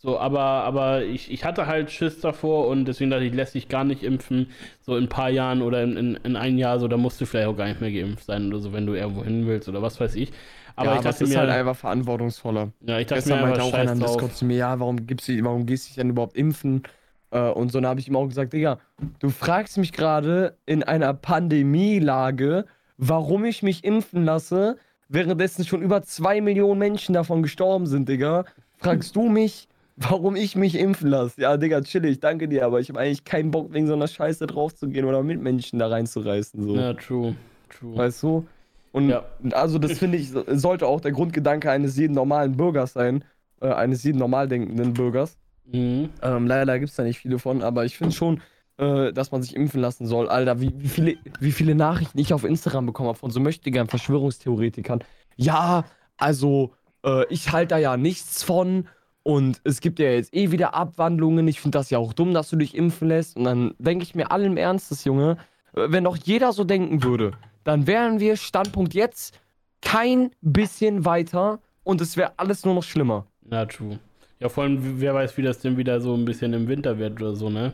So, aber, aber ich, ich hatte halt Schiss davor und deswegen dachte ich, lässt sich gar nicht impfen. So in ein paar Jahren oder in, in, in ein Jahr, so, da musst du vielleicht auch gar nicht mehr geimpft sein oder so, wenn du irgendwo hin willst oder was weiß ich. Aber ja, ich aber es dachte ist mir, halt einfach verantwortungsvoller. ja, ich dachte Gestern mir meinte einfach auch einer im. Discord zu mir, ja, warum, gibst du, warum gehst du dich denn überhaupt impfen? Äh, und so, dann habe ich ihm auch gesagt, Digga, du fragst mich gerade in einer Pandemielage, warum ich mich impfen lasse, währenddessen schon über zwei Millionen Menschen davon gestorben sind, Digga. Fragst du mich, warum ich mich impfen lasse? Ja, Digga, chillig, danke dir, aber ich habe eigentlich keinen Bock, wegen so einer Scheiße draufzugehen oder Mitmenschen da reinzureißen, so. Ja, true, true. Weißt du? Und Ja. also das finde ich, so- sollte auch der Grundgedanke eines jeden normalen Bürgers sein, äh, eines jeden normal denkenden Bürgers. Mhm. Ähm, leider gibt es da nicht viele von, aber ich finde schon, äh, dass man sich impfen lassen soll. Alter, wie, wie, viele, wie viele Nachrichten ich auf Instagram bekommen habe von so mächtigen Verschwörungstheoretikern. Ja, also äh, ich halte da ja nichts von und es gibt ja jetzt eh wieder Abwandlungen. Ich finde das ja auch dumm, dass du dich impfen lässt. Und dann denke ich mir allen Ernstes, Junge, wenn doch jeder so denken würde, dann wären wir Standpunkt jetzt kein bisschen weiter und es wäre alles nur noch schlimmer. Ja, true. Ja, vor allem, wer weiß, wie das denn wieder so ein bisschen im Winter wird oder so, ne?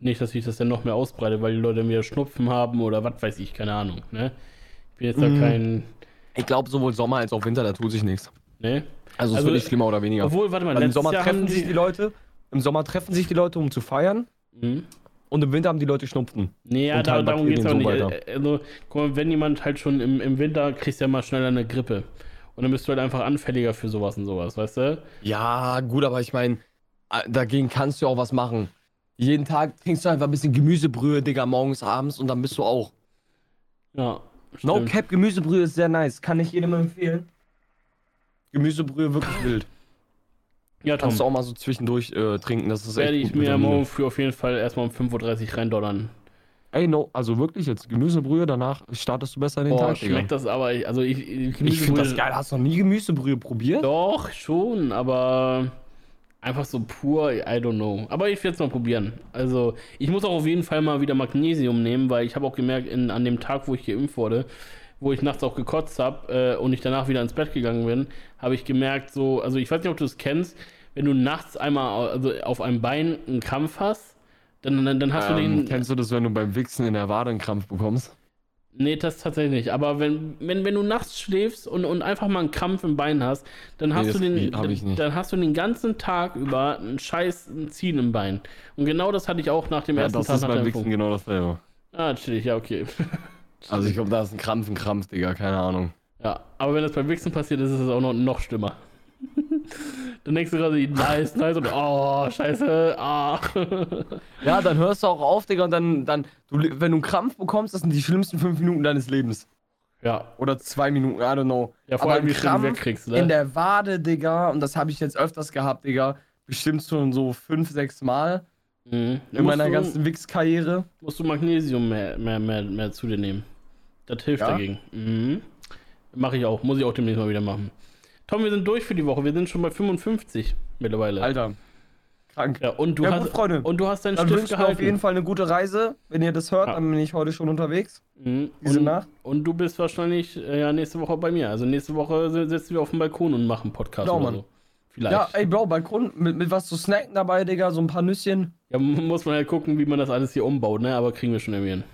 Nicht, dass sich das dann noch mehr ausbreitet, weil die Leute dann wieder Schnupfen haben oder was weiß ich, keine Ahnung, ne? Ich bin jetzt da Mhm. kein. Ich glaube, sowohl Sommer als auch Winter, da tut sich nichts. Ne? Also, es Also, wird nicht schlimmer oder weniger. Obwohl, warte mal, Weil Im Sommer Jahr treffen sich die Leute, im Sommer treffen sich die Leute, um zu feiern Mhm. Und im Winter haben die Leute Schnupfen. Nee, ja, da, darum geht es auch Bakterien nicht. so Äh, Also, guck mal, wenn jemand halt schon im, im Winter kriegst du ja mal schneller eine Grippe. Und dann bist du halt einfach anfälliger für sowas und sowas, weißt du? Ja, gut, aber ich meine, dagegen kannst du auch was machen. Jeden Tag trinkst du einfach ein bisschen Gemüsebrühe, Digga, morgens, abends und dann bist du auch. Ja. No stimmt. Cap Gemüsebrühe ist sehr nice. Kann ich jedem empfehlen. Gemüsebrühe wirklich wild. Ja, Tom. Kannst du auch mal so zwischendurch äh, trinken. Das ist Werde echt ich mir morgen früh auf jeden Fall erstmal um 5.30 Uhr reindollern. Ey, no, also wirklich jetzt Gemüsebrühe, danach startest du besser in den Boah, Tag, schmeckt das aber, also ich, ich, Ich finde das geil. Hast du noch nie Gemüsebrühe probiert? Doch, schon, aber einfach so pur, I don't know. Aber ich werde es mal probieren. Also, ich muss auch auf jeden Fall mal wieder Magnesium nehmen, weil ich habe auch gemerkt, in, an dem Tag, wo ich geimpft wurde, wo ich nachts auch gekotzt habe äh, und ich danach wieder ins Bett gegangen bin, habe ich gemerkt, so, also ich weiß nicht, ob du es kennst, wenn du nachts einmal also auf einem Bein einen Krampf hast, dann, dann, dann hast du Ähm, den. kennst du das, wenn du beim Wichsen in der Wade einen Krampf bekommst? Nee, das tatsächlich nicht. Aber wenn, wenn, wenn du nachts schläfst und, und einfach mal einen Krampf im Bein hast, dann hast das du den, dann hast du den ganzen Tag über einen scheiß Ziehen im Bein. Und genau das hatte ich auch nach dem Ja, ersten das Tag ist nach beim Wichsen genau dasselbe. Ah, chillig, ja, okay. Also ich glaube, da ist ein Krampf, ein Krampf, Digga, keine Ahnung. Ja, aber wenn das beim Wichsen passiert, ist es auch noch, noch schlimmer. dann denkst du gerade, nice, nice und oh, scheiße, ah. Ja, dann hörst du auch auf, Digga, und dann, dann du, wenn du einen Krampf bekommst, das sind die schlimmsten fünf Minuten deines Lebens. ja, Oder zwei Minuten, I don't know. ja, vor allem, wie schnell du wegkriegst, ne? In der Wade, Digga, und das habe ich jetzt öfters gehabt, Digga, bestimmt schon so fünf, sechs Mal mhm. in meiner du, ganzen Wix-Karriere. musst du Magnesium mehr, mehr, mehr, mehr zu dir nehmen. Das hilft Ja? dagegen. Mhm. Mache ich auch, muss ich auch demnächst mal wieder machen. Tom, wir sind durch für die Woche. Wir sind schon bei 55 mittlerweile. Alter, krank. Ja, und du Ja, hast gut, Freunde. und du hast deinen Dann Stift wünsche ich mir auf gehalten. jeden Fall eine gute Reise. Wenn ihr das hört, Ja. dann bin ich heute schon unterwegs. Mhm. Diese und, Nacht. und du bist wahrscheinlich äh, ja nächste Woche bei mir. Also nächste Woche si- sitzen wir auf dem Balkon und machen Podcast Genau, oder Mann. so. Vielleicht. Ja, ey, Bro, Balkon mit, mit was zu snacken dabei, Digga, so ein paar Nüsschen. Ja, mu- muss man halt gucken, wie man das alles hier umbaut, ne? Aber kriegen wir schon irgendwie hin.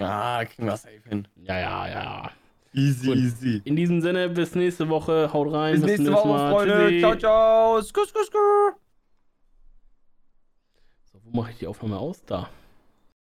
Ja, kriegen wir safe hin. Ja, ja, ja. Easy, Gut. easy. In diesem Sinne, bis nächste Woche. Haut rein. Bis zum nächste Woche, Mal. Freunde. Tschüssi. Ciao, ciao. Skur, skur, skur. So, wo mache ich die Aufnahme aus? Da.